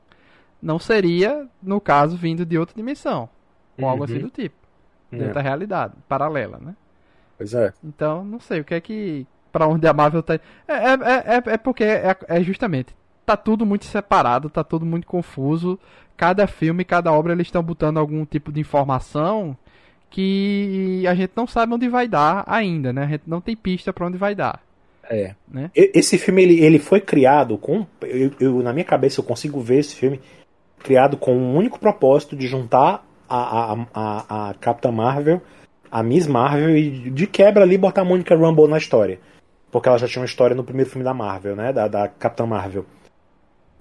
não seria, no caso, vindo de outra dimensão. Ou algo assim Uhum. do tipo. De É. outra realidade, paralela, né? Pois é. Então, não sei o que é que. Pra onde a Marvel tá. É, é, é, é- é porque é, é justamente. Tá tudo muito separado, tá tudo muito confuso. Cada filme, cada obra, eles estão botando algum tipo de informação que a gente não sabe onde vai dar ainda, né? A gente não tem pista pra onde vai dar. É. Né? Esse filme ele, ele foi criado com. Eu, eu- na minha cabeça eu consigo ver esse filme criado com um único propósito de juntar a, a, a, a Capitã Marvel, a Miss Marvel e de quebra ali botar a Monica Rambeau na história. Porque ela já tinha uma história no primeiro filme da Marvel, né? Da, da Capitã Marvel.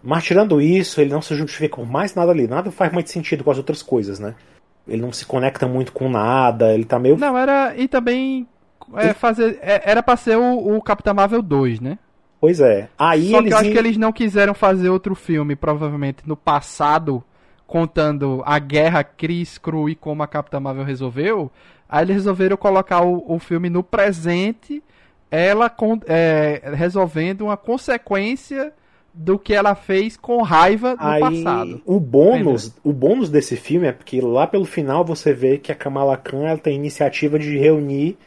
Mas tirando isso, ele não se justifica com mais nada ali. Nada faz muito sentido com as outras coisas, né? Ele não se conecta muito com nada, ele tá meio. Não, era. E também. É, fazer, é, era pra ser o, o Capitão Marvel 2, né? Pois é. Aí Só eles que eu acho que eles não quiseram fazer outro filme, provavelmente no passado, contando a guerra Chris Cru e como a Capitã Marvel resolveu. Aí eles resolveram colocar o, o filme no presente, ela com- é, resolvendo uma consequência do que ela fez com raiva no Aí, passado. o bônus, o bônus desse filme é porque lá pelo final você vê que a Kamala Khan ela tem iniciativa de reunir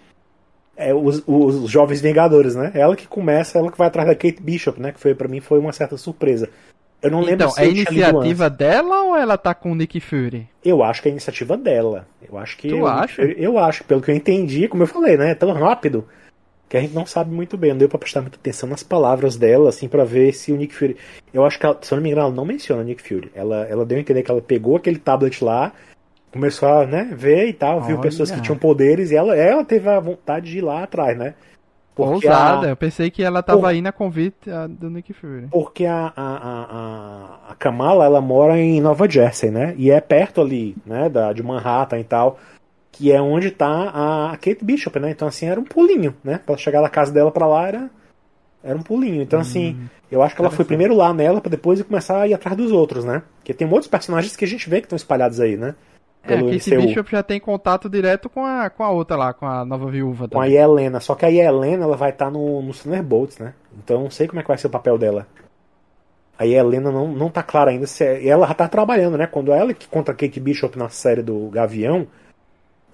é, os, os jovens Vingadores, né? Ela que começa, ela que vai atrás da Kate Bishop, né? Que foi para mim foi uma certa surpresa. Eu não lembro Então, se é iniciativa dela ou ela tá com o Nick Fury? Eu acho que é a iniciativa dela. Eu acho que Tu eu, acha? Eu, eu acho, pelo que eu entendi, como eu falei, né? É tão rápido que a gente não sabe muito bem. Não deu pra prestar muita atenção nas palavras dela, assim, pra ver se o Nick Fury. Eu acho que, ela, se eu não me engano, ela não menciona o Nick Fury. Ela, ela deu a entender que ela pegou aquele tablet lá, começou a né, ver e tal, viu Olha. pessoas que tinham poderes e ela, ela teve a vontade de ir lá atrás, né? Porque Ousada, a- eu pensei que ela tava Porra. aí na convite do Nick Fury. porque a, a, a, a- a Kamala, ela mora em Nova Jersey, né? E é perto ali, né? Da, de Manhattan e tal. Que é onde tá a Kate Bishop, né? Então, assim, era um pulinho, né? Pra chegar da casa dela pra lá era, era um pulinho. Então, assim, eu acho que ela foi primeiro lá nela pra depois começar a ir atrás dos outros, né? Porque tem outros personagens que a gente vê que estão espalhados aí, né? É, Pelo Kate MCU. Bishop já tem contato direto com a, com a outra lá, com a nova viúva Com a também. Helena. Só que a Helena, ela vai estar no, no Thunderbolts, né? Então, não sei como é que vai ser o papel dela. Aí a Helena não, não tá clara ainda se é- e ela já tá trabalhando, né? Quando ela que contra a Kate Bishop na série do Gavião,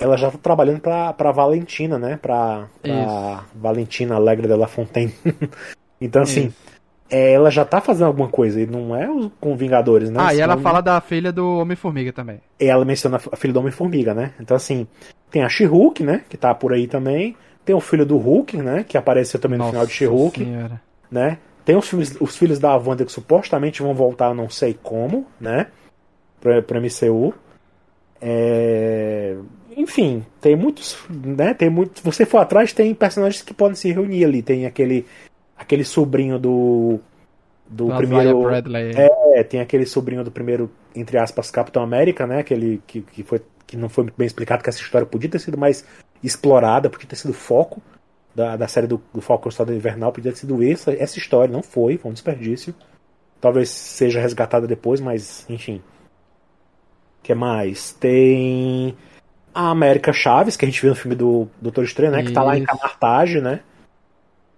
ela já tá trabalhando pra, pra Valentina, né? Pra, pra Valentina Alegre de La Fontaine. então, assim, Isso. é, ela já tá fazendo alguma coisa, e não é com Vingadores, né? Ah, e ela Senão- fala da filha do Homem-Formiga também. ela menciona a filha do Homem-Formiga, né? Então, assim, tem a She-Hulk, né? Que tá por aí também. Tem o filho do Hulk, né? Que apareceu também no final de She-Hulk, né? Tem os, filmes, os filhos da Wanda que supostamente vão voltar, não sei como, né? Pra, pra MCU. É... Enfim, tem muitos, né? Tem muito. Se você for atrás, tem personagens que podem se reunir ali. Tem aquele, aquele sobrinho do do Do primeiro Bradley. é, tem aquele sobrinho do primeiro, entre aspas, Capitão América, né? Aquele que, que, foi, que não foi muito bem explicado, que essa história podia ter sido mais explorada, podia ter sido foco da, da série do, do Falcão Estado Invernal, podia ter sido essa, essa história, não foi, foi um desperdício. Talvez seja resgatada depois, mas enfim. O que mais? Tem a América Chaves, que a gente viu no filme do Doutor Estranho, né? Que tá lá em. Camartage, né?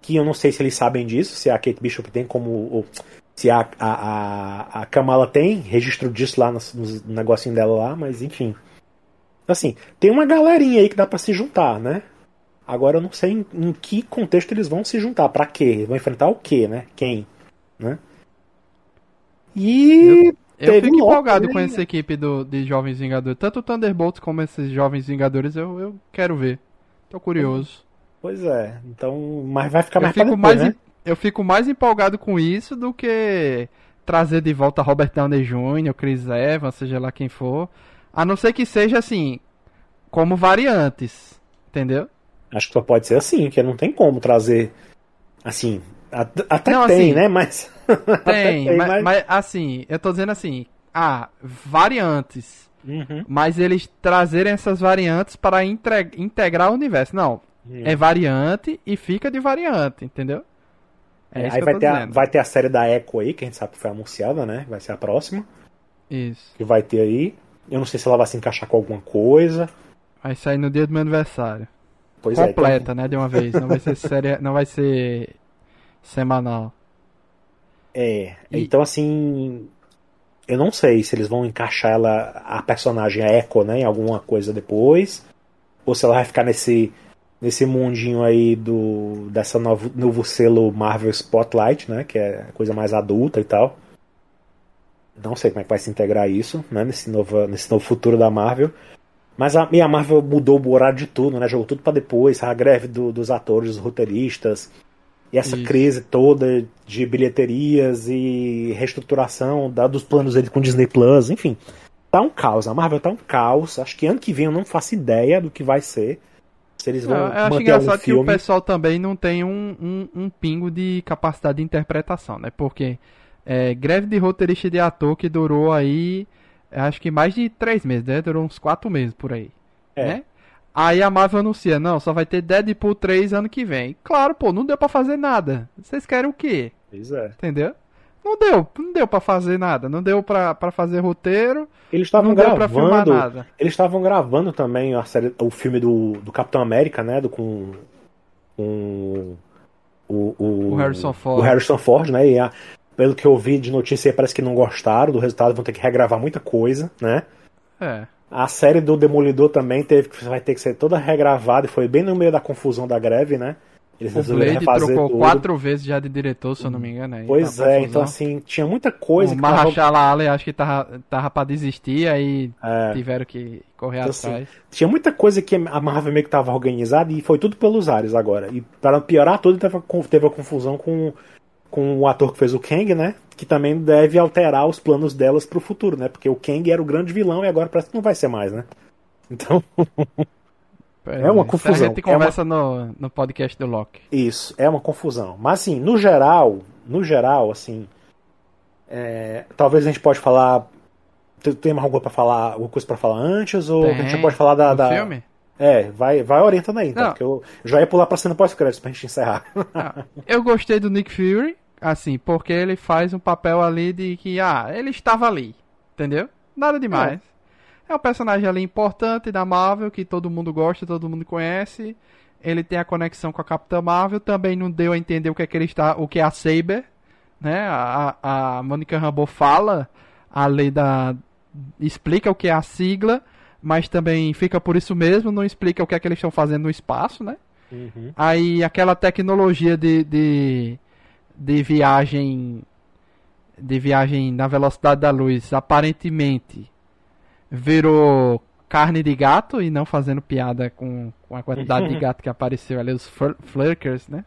Que eu não sei se eles sabem disso, se a Kate Bishop tem como. ou se a, a, a, Kamala tem registro disso lá no, no negocinho dela lá, mas enfim. Assim, tem uma galerinha aí que dá pra se juntar, né? Agora eu não sei em, em que contexto eles vão se juntar, pra quê? Eles vão enfrentar o quê, né? Quem? Né? E Eu fico empolgado né? com essa equipe do, de Jovens Vingadores. Tanto o Thunderbolts como esses Jovens Vingadores, eu, eu quero ver. Tô curioso. Pois é, então. Mas vai ficar Eu mais pra fico, depois, mais, né? eu fico mais empolgado com isso do que trazer de volta Robert Downey Jr., Chris Evans, seja lá quem for. A não ser que seja assim, como variantes. Entendeu? Acho que só pode ser assim, que não tem como trazer. Assim. Até Não, tem, assim, né? Mas. Até Tem, mas, mas, assim, eu tô dizendo assim, ah, variantes. Uhum. Mas eles trazerem essas variantes para entre- integrar o universo. Não, é variante e fica de variante, entendeu? É isso aí vai ter, a, vai ter a série da Echo aí, que a gente sabe que foi anunciada, né? Vai ser a próxima. Isso. Que vai ter aí. Eu não sei se ela vai se encaixar com alguma coisa. Vai sair no dia do meu aniversário. Pois é, Completa, né? De uma vez. Não vai ser série, não vai ser semanal. É, E- então assim, eu não sei se eles vão encaixar ela, a personagem, a Echo, né, em alguma coisa depois, ou se ela vai ficar nesse nesse mundinho aí do dessa novo, novo selo Marvel Spotlight, né, que é a coisa mais adulta e tal. Não sei como é que vai se integrar isso, né, nesse novo, nesse novo futuro da Marvel. Mas a, e a Marvel mudou o horário de tudo, né? Jogou tudo pra depois, a greve do- dos atores, dos roteiristas, e essa Isso. crise toda de bilheterias e reestruturação da, dos planos dele com Disney Plus, enfim. tá um caos. A Marvel tá um caos. Acho que ano que vem eu não faço ideia do que vai ser. Se eles vão Eu, acho engraçado que o pessoal também não tem um, um, um pingo de capacidade de interpretação, né? Porque é, greve de roteirista e de ator que durou aí, acho que mais de três meses, né? Durou uns quatro meses por aí, É. né? Aí a Marvel anuncia, não, só vai ter Deadpool 3 ano que vem. Claro, pô, não deu pra fazer nada. Vocês querem o quê? Pois é. Entendeu? Não deu, não deu pra fazer nada. Não deu pra, pra fazer roteiro, Eles estavam não deu pra filmar gravando. nada. Eles estavam gravando também a série, o filme do, do Capitão América, né? Do, com, com o, o, O Harrison Ford. o Harrison Ford, né? E a- pelo que eu vi de notícia, parece que não gostaram do resultado, vão ter que regravar muita coisa, né? É. A série do Demolidor também teve que vai ter que ser toda regravada e foi bem no meio da confusão da greve, né? Eles O Blade trocou tudo. quatro vezes já de diretor, se eu não me engano. Aí Pois é, confusão. então assim, tinha muita coisa o que tava... Mahershala Ali acho que tava, tava pra desistir, aí É. tiveram que correr Então, assim, atrás. Tinha muita coisa que a Marvel meio que tava organizada e foi tudo pelos ares agora. E para piorar tudo, teve, teve a confusão com, com o ator que fez o Kang, né? Que também deve alterar os planos delas pro futuro, né? Porque o Kang era o grande vilão e agora parece que não vai ser mais, né? Então, É uma isso confusão, A gente é uma- conversa no, no podcast do Loki. isso, é uma confusão. Mas assim, no geral, no geral, assim. é, talvez a gente pode falar. Tem tem mais alguma coisa pra falar, alguma coisa para falar antes? Ou a gente Tem. pode falar da. Da- filme? É, vai, vai orientando aí, Não. porque eu já ia pular pra cena pós-créditos pra gente encerrar. Ah, eu gostei do Nick Fury, assim, porque ele faz um papel ali de que, ah, ele estava ali, entendeu? Nada demais. É um personagem ali importante da Marvel, que todo mundo gosta, todo mundo conhece. Ele tem a conexão com a Capitã Marvel, também não deu a entender o que é que ele está, o que é a Saber, né? A, a Monica Rambeau fala a lei da explica o que é a sigla, mas também fica por isso mesmo, não explica o que é que eles estão fazendo no espaço, né? Aí aquela tecnologia de, de, de viagem de viagem na velocidade da luz aparentemente virou carne de gato e não fazendo piada com, com a quantidade de gato que apareceu ali, os flur- flurkers, né?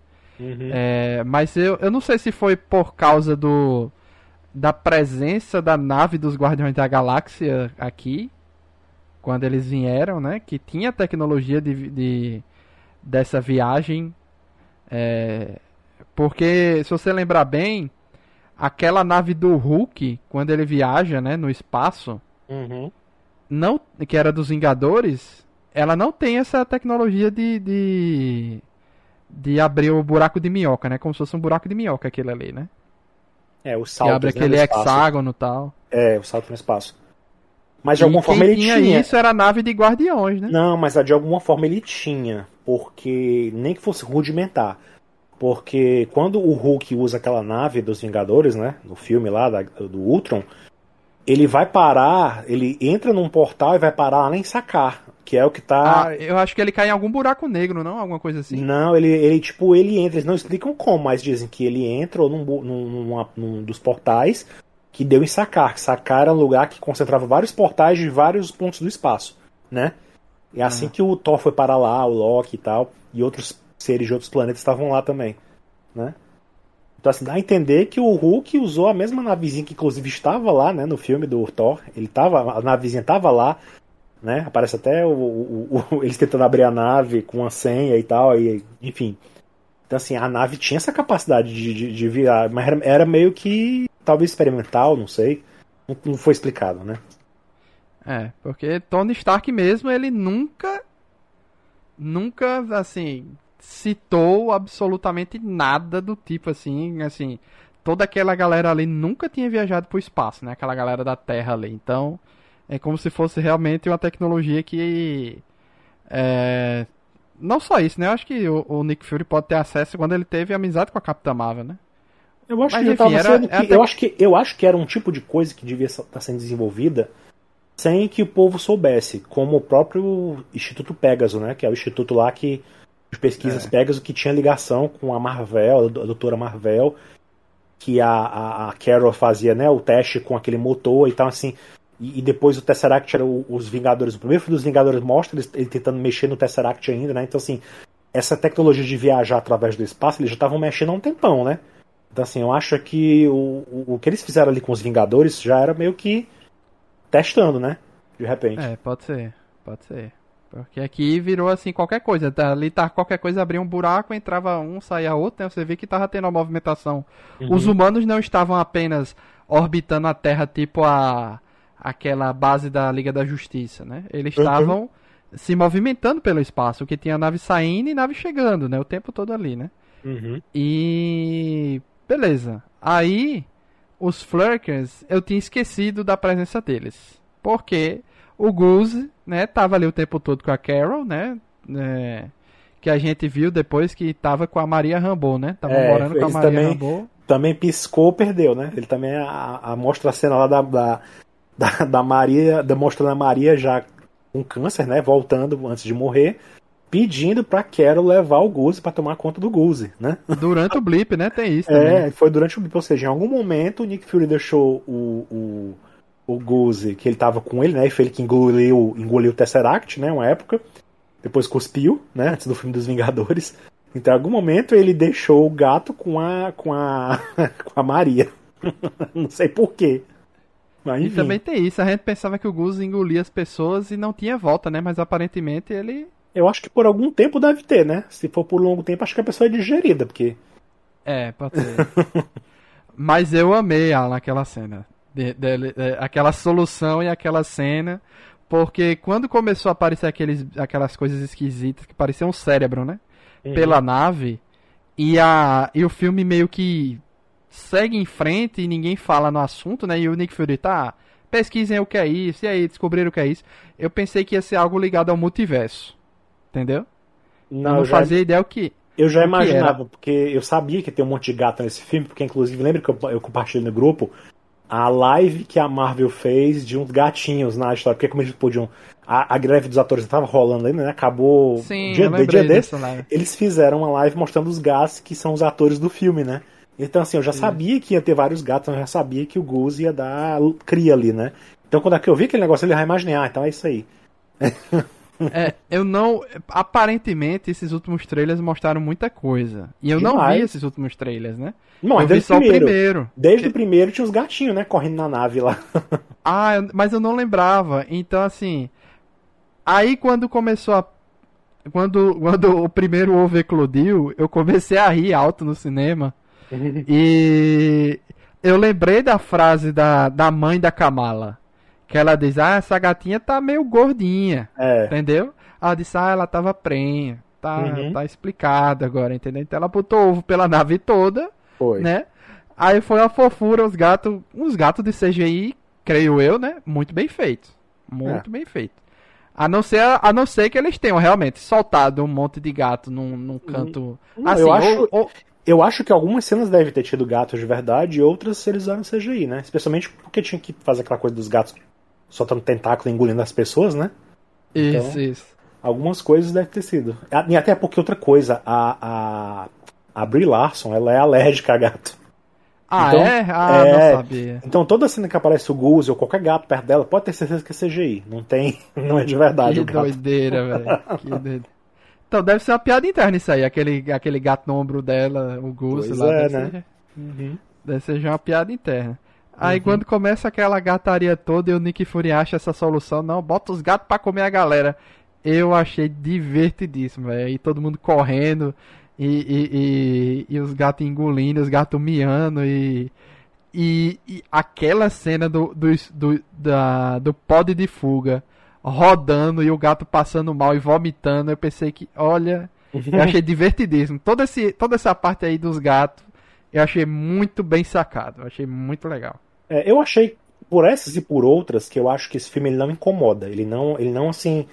É, mas eu, eu não sei se foi por causa do da presença da nave dos Guardiões da Galáxia aqui, quando eles vieram, né? Que tinha tecnologia de, de dessa viagem. é, porque, se você lembrar bem, aquela nave do Hulk, quando ele viaja né, no espaço, Uhum. não que era dos Vingadores, ela não tem essa tecnologia de, de, de abrir o buraco de minhoca, né? Como se fosse um buraco de minhoca aquele ali, né? É, os Que saltos, abre né, aquele hexágono e tal. É, o salto no espaço. Mas de E alguma forma ele tinha, tinha. isso era a nave de Guardiões, né? Não, mas de alguma forma ele tinha. Porque nem que fosse rudimentar. Porque quando o Hulk usa aquela nave dos Vingadores, né? No filme lá da- do Ultron, ele vai parar, ele entra num portal e vai parar lá em Sakar, que é o que tá. Ah, eu acho que ele cai em algum buraco negro, não? Alguma coisa assim. Não, ele, ele, tipo, ele entra, eles não explicam como, mas dizem que ele entra ou num, num, numa- num dos portais que deu em Sakar. Sakar era um lugar que concentrava vários portais de vários pontos do espaço, né? E assim que o Thor foi para lá, o Loki e tal, e outros seres de outros planetas estavam lá também, né? Então assim, dá a entender que o Hulk usou a mesma navezinha que inclusive estava lá, né, no filme do Thor. Ele tava, a navezinha estava lá, né? Aparece até o, o- o- eles tentando abrir a nave com a senha e tal, e, enfim. Então, assim, a nave tinha essa capacidade de, de, de virar, mas era, era meio que, talvez experimental, não sei. Não, não foi explicado, né? É, porque Tony Stark mesmo, ele nunca, nunca, assim, citou absolutamente nada do tipo assim, assim, toda aquela galera ali nunca tinha viajado pro espaço, né? Aquela galera da Terra ali. Então, é como se fosse realmente uma tecnologia que é, não só isso, né? Eu acho que o, o Nick Fury pode ter acesso quando ele teve amizade com a Capitã Marvel, né? Eu acho Mas, que já enfim, tava era- sendo. que- até- eu, acho que, eu acho que era um tipo de coisa que devia estar sendo desenvolvida sem que o povo soubesse, como o próprio Instituto Pegasus, né? Que é o instituto lá que de pesquisas É. Pegasus que tinha ligação com a Marvel, a doutora Marvel, que a, a, a Carol fazia, né? O teste com aquele motor e tal, assim. E, e depois o Tesseract era o- os Vingadores. O primeiro filme dos Vingadores mostra ele, ele tentando mexer no Tesseract ainda, né? Então, assim, essa tecnologia de viajar através do espaço, eles já estavam mexendo há um tempão, né? Então, assim, eu acho que o, o, o que eles fizeram ali com os Vingadores já era meio que testando, né? De repente. É, pode ser, pode ser. Porque aqui virou assim qualquer coisa. Tá, ali tá qualquer coisa, abria um buraco, entrava um, saía outro, né? Você vê que tava tendo uma movimentação. Uhum. Os humanos não estavam apenas orbitando a Terra tipo a aquela base da Liga da Justiça, né? Eles uhum. estavam uhum. se movimentando pelo espaço, que tinha nave saindo e nave chegando, né? O tempo todo ali, né? Uhum. E beleza. Aí os Flurkers, eu tinha esquecido da presença deles. Porque o Goose, né, tava ali o tempo todo com a Carol, né? É, que a gente viu depois que tava com a Maria Rambo, né? Tava é, morando com a Maria também, Rambo. Também piscou, perdeu, né? Ele também a, a mostra a cena lá da, da, da, da Maria, demonstrando a Maria já com câncer, né? Voltando antes de morrer pedindo pra Carol levar o Goose para tomar conta do Goose, né? Durante o blip, né? Tem isso. Também. É, foi durante o blip, ou seja, em algum momento o Nick Fury deixou o, o, o Goose, que ele tava com ele, né? E foi ele que engoliu, engoliu o Tesseract, né? Uma época. Depois cuspiu, né? Antes do filme dos Vingadores. Então, em algum momento ele deixou o gato com a com a com a Maria. não sei porquê. Mas, e também tem isso, a gente pensava que o Goose engolia as pessoas e não tinha volta, né? Mas aparentemente ele eu acho que por algum tempo deve ter, né? Se for por longo tempo, acho que a pessoa é digerida, porque. É, pode ser. Mas eu amei ela naquela cena. De, de, de, aquela solução e aquela cena. Porque quando começou a aparecer aqueles, aquelas coisas esquisitas que pareciam um cérebro, né? Uhum. Pela nave. E, a, e o filme meio que segue em frente e ninguém fala no assunto, né? E o Nick Fury tá. Pesquisem o que é isso, e aí descobriram o que é isso. Eu pensei que ia ser algo ligado ao multiverso. Entendeu? Não, eu não já, fazia ideia o que. Eu já imaginava, porque eu sabia que tem um monte de gato nesse filme, porque inclusive lembra que eu, eu compartilhei no grupo a live que a Marvel fez de uns gatinhos na história, porque como eles podiam. A, a greve dos atores estava rolando ainda, né? Acabou Sim, dia, eu dia desse. Eles fizeram uma live mostrando os gatos que são os atores do filme, né? Então, assim, eu já Sim. sabia que ia ter vários gatos, eu já sabia que o Goose ia dar cria ali, né? Então, quando eu vi aquele negócio, ele já imaginei, ah, então é isso aí. É, eu não. Aparentemente, esses últimos trailers mostraram muita coisa. E eu Demais. não vi esses últimos trailers, né? Não, eu vi só primeiro. o primeiro. Desde o primeiro tinha os gatinhos, né? Correndo na nave lá. ah, mas eu não lembrava. Então, assim. Aí quando começou a. Quando, quando o primeiro ovo eclodiu, eu comecei a rir alto no cinema. e eu lembrei da frase da, da mãe da Kamala. Que ela diz, ah, essa gatinha tá meio gordinha. É. Entendeu? Ela disse, ah, ela tava prenha. Tá, uhum. tá explicado agora, entendeu? Então ela botou ovo pela nave toda. Foi. Né? Aí foi a fofura, os gatos. Uns gatos de CGI, creio eu, né? Muito bem feitos. Muito é. bem feito. A não, ser, a não ser que eles tenham realmente soltado um monte de gato num, num canto. Não, assim, eu, acho, ou... eu acho que algumas cenas devem ter tido gatos de verdade e outras eles usaram CGI, né? Especialmente porque tinha que fazer aquela coisa dos gatos soltando tentáculo engolindo as pessoas, né? Isso, então, isso. Algumas coisas deve ter sido. E até porque outra coisa, a, a, a Brie Larson, ela é alérgica a gato. Ah, então, é? Ah, é, não sabia. Então toda cena que aparece o Goose ou qualquer gato perto dela, pode ter certeza que é CGI. Não tem, não é de verdade. Que doideira, velho. Que doideira. Então deve ser uma piada interna isso aí, aquele, aquele gato no ombro dela, o Goose pois lá. É, deve né? Ser, uhum. Deve ser já uma piada interna. Aí uhum. quando começa aquela gataria toda e o Nick Fury acha essa solução, não, bota os gatos para comer a galera. Eu achei divertidíssimo, velho. E todo mundo correndo e, e, e, e os gatos engolindo, os gatos miando e, e, e, aquela cena do, do, do, da, do pod de fuga rodando e o gato passando mal e vomitando. Eu pensei que, olha, eu achei divertidíssimo. Toda, esse, toda essa parte aí dos gatos eu achei muito bem sacado. Eu achei muito legal. É, eu achei, por essas e por outras, que eu acho que esse filme ele não incomoda. Ele não, ele não assim.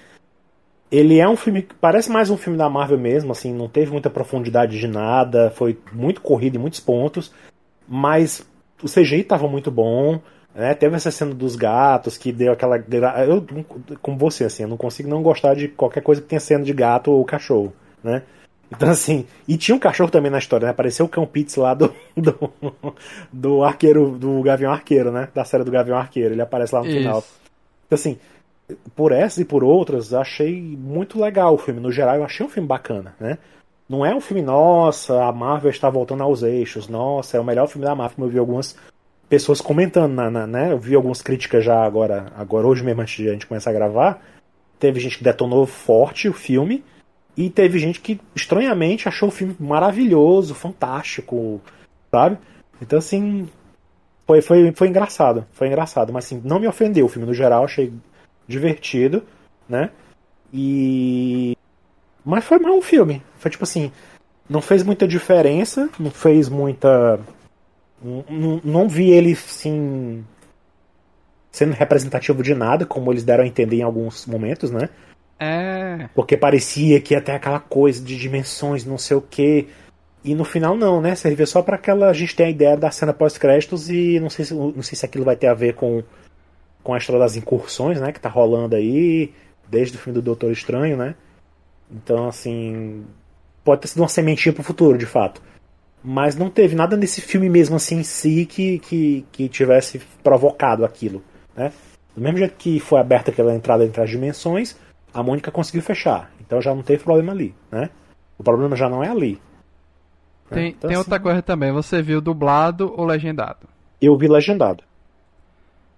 Ele é um filme que parece mais um filme da Marvel mesmo, assim, não teve muita profundidade de nada, foi muito corrido em muitos pontos, mas o CGI estava muito bom, né? Teve essa cena dos gatos que deu aquela. Eu, como você, assim, eu não consigo não gostar de qualquer coisa que tenha cena de gato ou cachorro, né? Então, assim, e tinha um cachorro também na história, né? Apareceu o Cão Pitts lá do, do, do arqueiro, do Gavião Arqueiro, né? Da série do Gavião Arqueiro. Ele aparece lá no Isso. final. Então, assim, por essas e por outras, achei muito legal o filme. No geral, eu achei um filme bacana, né? Não é um filme, nossa, a Marvel está voltando aos eixos, nossa, é o melhor filme da Marvel, como eu vi algumas pessoas comentando, na, na, né? Eu vi algumas críticas já agora, agora hoje mesmo antes de a gente começar a gravar. Teve gente que detonou forte o filme. E teve gente que, estranhamente, achou o filme maravilhoso, fantástico, sabe? Então, assim, foi, foi, foi engraçado. Foi engraçado, mas assim, não me ofendeu o filme no geral, achei divertido, né? E. Mas foi mal um filme. Foi tipo assim, não fez muita diferença, não fez muita. Não, não vi ele, sim. sendo representativo de nada, como eles deram a entender em alguns momentos, né? É. Porque parecia que ia ter aquela coisa de dimensões, não sei o que. E no final não, né? Serviu só para aquela. A gente ter a ideia da cena pós-créditos e não sei, se, não sei se aquilo vai ter a ver com, com a história das incursões, né? Que tá rolando aí desde o fim do Doutor Estranho, né? Então, assim. Pode ter sido uma sementinha pro futuro, de fato. Mas não teve nada nesse filme mesmo assim em si que, que, que tivesse provocado aquilo, né? Do mesmo jeito que foi aberta aquela entrada entre as dimensões, a Mônica conseguiu fechar. Então já não teve problema ali, né? O problema já não é ali. Tem, então, tem assim, outra coisa também. Você viu dublado ou legendado? Eu vi legendado.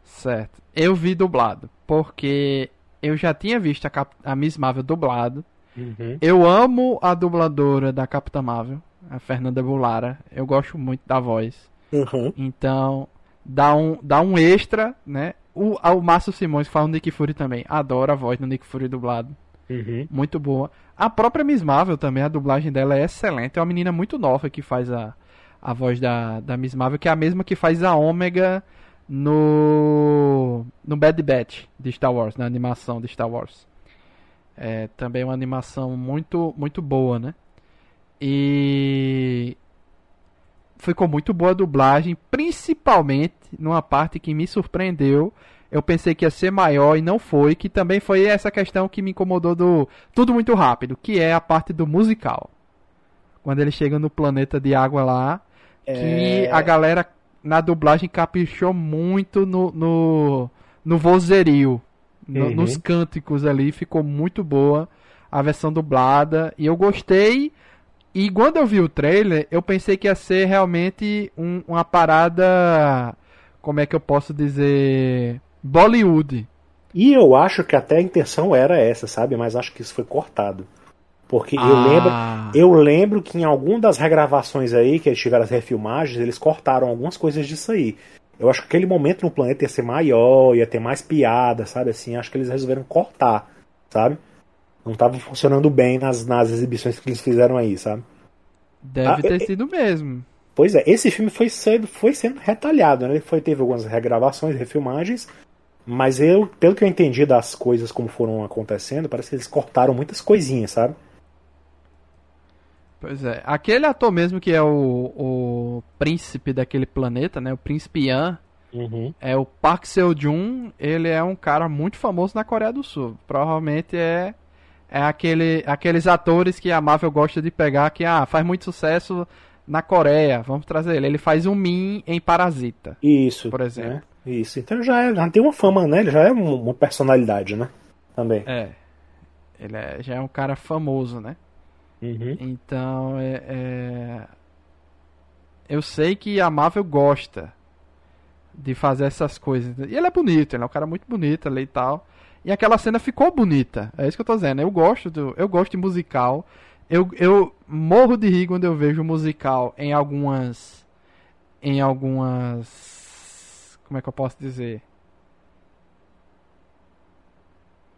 Certo. Eu vi dublado. Porque eu já tinha visto a, Cap a Miss Marvel dublado. Uhum. Eu amo a dubladora da Capitã Marvel, a Fernanda Bulara. Eu gosto muito da voz. Uhum. Então, dá um, dá um extra, né? O, o Márcio Simões fala no Nick Fury também. Adoro a voz do Nick Fury dublado. Uhum. Muito boa. A própria Miss Marvel também, a dublagem dela é excelente. É uma menina muito nova que faz a, a voz da, da Miss Marvel, que é a mesma que faz a Ômega no, no Bad Batch de Star Wars, na animação de Star Wars. É também uma animação muito, muito boa, né? E ficou muito boa a dublagem, principalmente numa parte que me surpreendeu. Eu pensei que ia ser maior e não foi, que também foi essa questão que me incomodou do tudo muito rápido, que é a parte do musical. Quando eles chegam no planeta de água lá, é... que a galera na dublagem caprichou muito no, no, no vozerio, no, uhum. nos cânticos ali, ficou muito boa a versão dublada e eu gostei e quando eu vi o trailer, eu pensei que ia ser realmente um, uma parada. Como é que eu posso dizer? Bollywood. E eu acho que até a intenção era essa, sabe? Mas acho que isso foi cortado. Porque ah. eu lembro, eu lembro que em alguma das regravações aí, que eles tiveram as refilmagens, eles cortaram algumas coisas disso aí. Eu acho que aquele momento no planeta ia ser maior, ia ter mais piada, sabe? Assim, acho que eles resolveram cortar, sabe? não estava funcionando bem nas, nas exibições que eles fizeram aí, sabe? Deve ah, ter é, sido mesmo. Pois é, esse filme foi sendo, foi sendo retalhado, né? Ele foi, teve algumas regravações, refilmagens, mas eu, pelo que eu entendi das coisas como foram acontecendo, parece que eles cortaram muitas coisinhas, sabe? Pois é, aquele ator mesmo que é o, o príncipe daquele planeta, né? O príncipe Yan, uhum. é o Park Seo-joon, ele é um cara muito famoso na Coreia do Sul. Provavelmente é é aquele, aqueles atores que a Marvel gosta de pegar que ah, faz muito sucesso na Coreia. Vamos trazer ele. Ele faz um Min em Parasita. Isso. Por exemplo. É, isso. Então já, é, já tem uma fama, né? Ele já é uma personalidade, né? Também. É. Ele é, já é um cara famoso, né? Uhum. Então, é, é, eu sei que a Marvel gosta de fazer essas coisas. E ele é bonito, ele é um cara muito bonito ali e tal. E aquela cena ficou bonita. É isso que eu tô dizendo. Eu gosto do, eu gosto de musical. Eu, eu morro de rir quando eu vejo musical em algumas em algumas como é que eu posso dizer?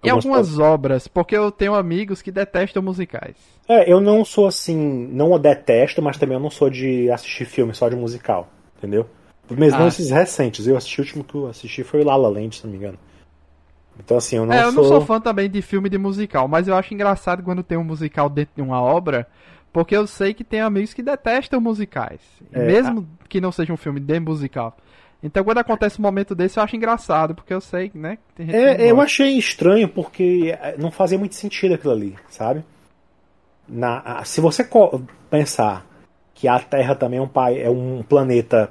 Em algumas obras, porque eu tenho amigos que detestam musicais. É, eu não sou assim, não o detesto, mas também eu não sou de assistir filme só de musical, entendeu? Mesmo ah, esses recentes, eu assisti o último que eu assisti foi o La La Land, se não me engano. Então, assim, eu não é, sou... eu não sou fã também de filme de musical, mas eu acho engraçado quando tem um musical dentro de uma obra, porque eu sei que tem amigos que detestam musicais, é, mesmo a... que não seja um filme de musical. Então, quando acontece um momento desse, eu acho engraçado, porque eu sei, né? é, eu achei estranho, porque é, não fazia muito sentido aquilo ali, sabe? Na, se você pensar que a Terra também é um, é um planeta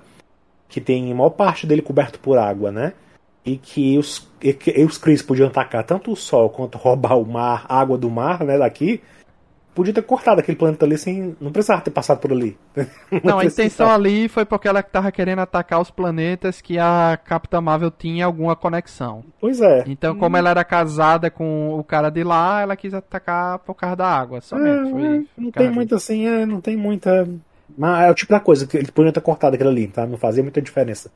que tem a maior parte dele coberto por água, né? E que os, e que os Cris podiam atacar tanto o Sol quanto roubar o mar, a água do mar, né, daqui, podia ter cortado aquele planeta ali sem. Não precisava ter passado por ali. Não, não a intenção ali foi porque ela tava querendo atacar os planetas que a Capitã Marvel tinha alguma conexão. Pois é. Então, como hum. ela era casada com o cara de lá, ela quis atacar por causa da água. Somente. É, foi, não tem muito assim, é, não tem muita. Mas é o tipo da coisa que ele podia ter cortado aquilo ali, tá? Não fazia muita diferença.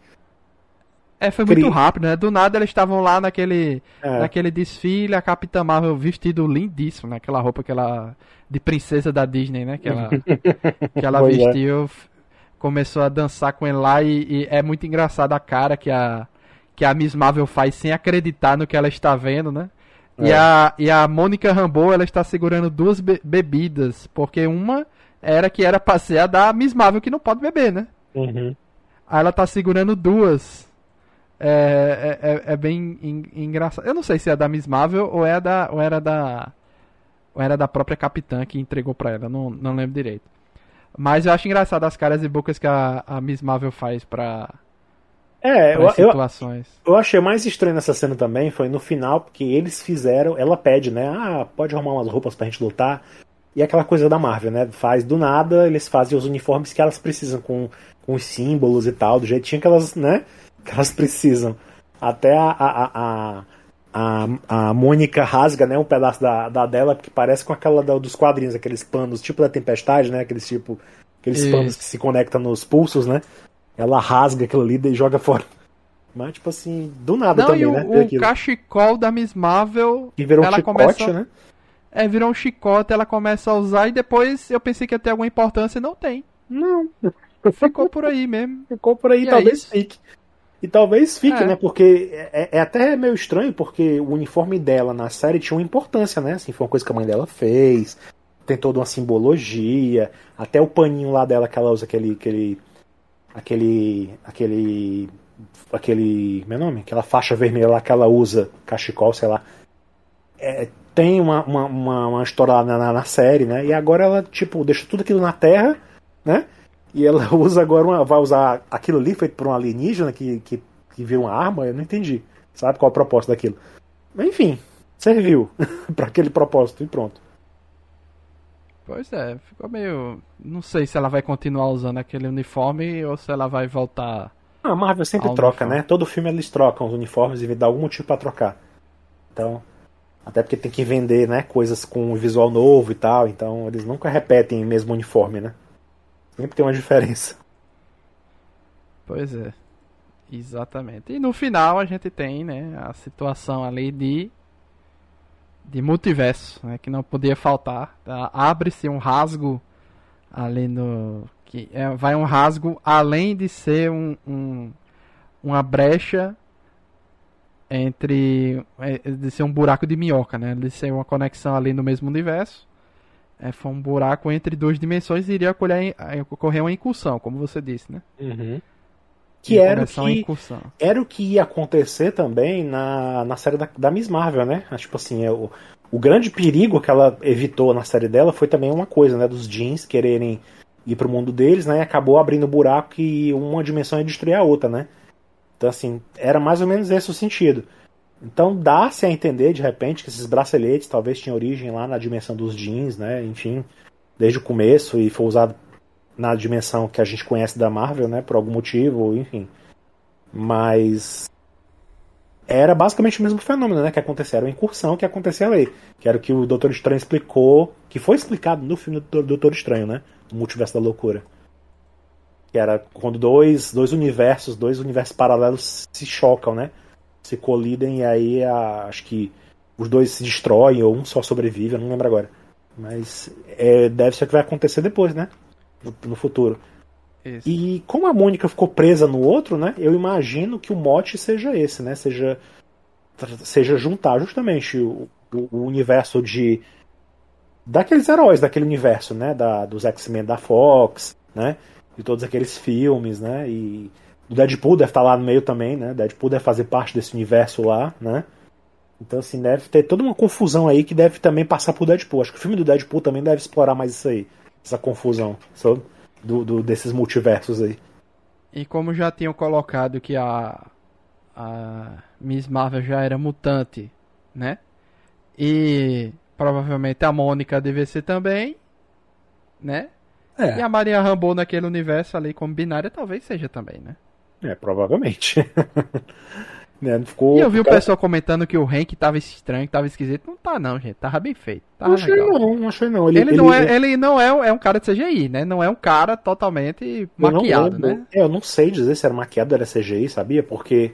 É, foi muito rápido, né? Do nada eles estavam lá naquele, é. naquele desfile, a Capitã Marvel vestido lindíssimo, né? Aquela roupa que ela. de princesa da Disney, né? Que ela, que ela é. vestiu. É. Começou a dançar com ele lá e, e, é muito engraçado a cara que a, que a Miss Marvel faz sem acreditar no que ela está vendo, né? É. E, a, e a Mônica Rambeau, ela está segurando duas be bebidas, porque uma era que era passear da Miss Marvel que não pode beber, né? Uhum. Aí ela tá segurando duas. É, é, é, é bem engraçado. Eu não sei se é da Miss Marvel ou, é da, ou era da. Ou era da própria capitã que entregou pra ela, não, não lembro direito. Mas eu acho engraçado as caras e bocas que a, a Miss Marvel faz pra. É, eu, situações. Eu, eu achei mais estranho nessa cena também, foi no final, porque eles fizeram. Ela pede, né? Ah, pode arrumar umas roupas pra gente lutar. E aquela coisa da Marvel, né? Faz do nada, eles fazem os uniformes que elas precisam, com, com os símbolos e tal, do jeitinho que elas, né? Que elas precisam. Até a, a, a, a, a Mônica rasga né, um pedaço da, da dela, que parece com aquela da, dos quadrinhos, aqueles panos, tipo da tempestade, né? Aqueles tipo. Aqueles Isso. panos que se conectam nos pulsos, né? Ela rasga aquilo ali e joga fora. Mas, tipo assim, do nada Não, também, o, né? O cachecol da Miss Marvel. Que virou ela um chicote, começa... né? É, virou um chicote, ela começa a usar e depois eu pensei que ia ter alguma importância e não tem. Não. Ficou por aí mesmo. Ficou por aí, e é talvez é fique. E talvez fique, é. né? Porque é, é, até meio estranho, porque o uniforme dela na série tinha uma importância, né? Assim, foi uma coisa que a mãe dela fez. Tem toda uma simbologia. Até o paninho lá dela que ela usa aquele. aquele. aquele. aquele. aquele. Meu nome? Aquela faixa vermelha lá que ela usa, cachecol, sei lá. É, tem uma, uma, uma, uma história lá na, na, série, né? E agora ela, tipo, deixa tudo aquilo na terra, né? E ela usa agora uma. Vai usar aquilo ali feito por um alienígena que, que, que vira uma arma, eu não entendi. Sabe qual o propósito daquilo? Mas enfim, serviu para aquele propósito e pronto. Pois é, ficou meio. Não sei se ela vai continuar usando aquele uniforme ou se ela vai voltar. Ah, a Marvel sempre troca, uniforme. né? Todo filme eles trocam os uniformes e dá algum motivo para trocar. Então. Até porque tem que vender, né? Coisas com visual novo e tal. Então eles nunca repetem o mesmo uniforme, né? Sempre tem uma diferença. Pois é. Exatamente. E no final a gente tem, né, a situação ali de de multiverso, né, que não podia faltar. Tá? Abre-se um rasgo ali no que é, vai um rasgo além de ser um, um uma brecha entre é, de ser um buraco de minhoca, né, de ser uma conexão ali no mesmo universo é, foi um buraco entre duas dimensões e iria ocorrer, ocorrer uma incursão, como você disse, né? Uhum. Que era o que, era o que ia acontecer também na, na série da, da Miss Marvel, né? Tipo assim, é, o, o grande perigo que ela evitou na série dela foi também uma coisa, né? Dos jeans quererem ir pro mundo deles, né? E acabou abrindo um buraco e uma dimensão ia destruir a outra, né? Então, assim, era mais ou menos esse o sentido. Então dá-se a entender de repente que esses braceletes talvez tinham origem lá na dimensão dos jeans, né? Enfim, desde o começo e foi usado na dimensão que a gente conhece da Marvel, né? Por algum motivo, enfim. Mas era basicamente o mesmo fenômeno, né? Que aconteceu, era uma incursão que aconteceu aí. Que era o que o Doutor Estranho explicou, que foi explicado no filme do Doutor Estranho, né? O Multiverso da Loucura. Que era quando dois, dois universos, dois universos paralelos se chocam, né? Se colidem e aí a, acho que os dois se destroem ou um só sobrevive, eu não lembro agora. Mas é, deve ser o que vai acontecer depois, né? No, no futuro. Isso. E como a Mônica ficou presa no outro, né? Eu imagino que o mote seja esse, né? Seja, seja juntar justamente o, o universo de daqueles heróis daquele universo, né? Da, dos X-Men da Fox, né? De todos aqueles filmes, né? E o Deadpool deve estar lá no meio também, né? Deadpool deve fazer parte desse universo lá, né? Então, assim, deve ter toda uma confusão aí que deve também passar por Deadpool. Acho que o filme do Deadpool também deve explorar mais isso aí, essa confusão sabe? Do, do, desses multiversos aí. E como já tinham colocado que a, a Miss Marvel já era mutante, né? E provavelmente a Mônica deve ser também, né? É, E a Maria Rambo naquele universo ali como binária talvez seja também, né? É provavelmente. né, ficou. E eu vi o cara- pessoal comentando que o Hank tava estranho, que tava esquisito. Não tá não, gente. Tava bem feito. Tava Não achei legal. não, não achei não. Ele, não é, ele não é, é um cara de CGI, né? Não é um cara totalmente Eu não maquiado, lembro. né? É, eu não sei dizer se era maquiado ou era CGI, sabia? Porque,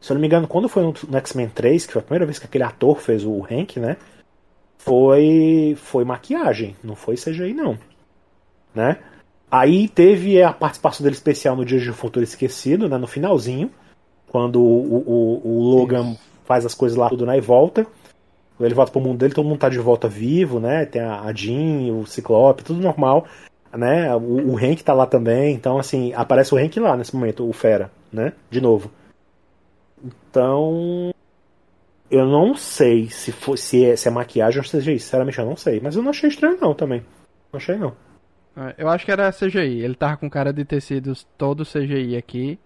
se eu não me engano, quando foi no, no X-Men 3, que foi a primeira vez que aquele ator fez o Hank, né? Foi, foi maquiagem, não foi CGI, não. Né? Aí teve a participação dele especial no Dia de um Futuro Esquecido, né? No finalzinho, quando o, o, o Logan Isso. faz as coisas lá tudo, né? E volta. Ele volta pro mundo dele, todo mundo tá de volta vivo, né? Tem a Jean, o Ciclope, tudo normal né? O, o Hank tá lá também, então assim, aparece o Hank lá nesse momento, o Fera, né? De novo. Então, eu não sei se for, se é, se é maquiagem ou CGI, sinceramente eu não sei, mas eu não achei estranho não também. Não achei não. É, Eu acho que era CGI. Ele tava com cara de tecidos todo CGI aqui.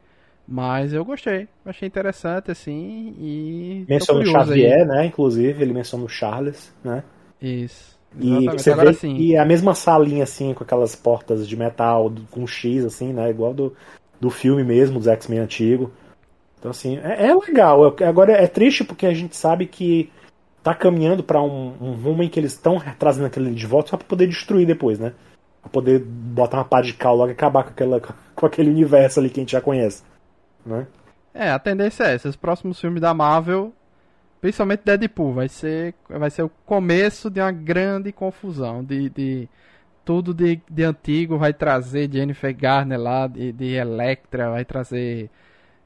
Mas eu gostei. Achei interessante, assim. E. tô Menciona o curioso aí. Xavier, né? Inclusive, ele menciona o Charles, né? Isso. E Exatamente. você Agora vê sim. é a mesma salinha assim, com aquelas portas de metal com X, assim, né? Igual do, do filme mesmo, dos X-Men antigo. Então, assim, é, é legal. Agora é triste porque a gente sabe que tá caminhando pra um, um rumo em que eles estão trazendo aquele de volta só pra poder destruir depois, né? Pra poder botar uma pá de cal logo e acabar com, aquela, com aquele universo ali que a gente já conhece. Né? É, a tendência é essa. Os próximos filmes da Marvel, principalmente Deadpool, vai ser, vai ser o começo de uma grande confusão. De, de tudo de, de antigo vai trazer Jennifer Garner lá, de, de Electra, vai trazer.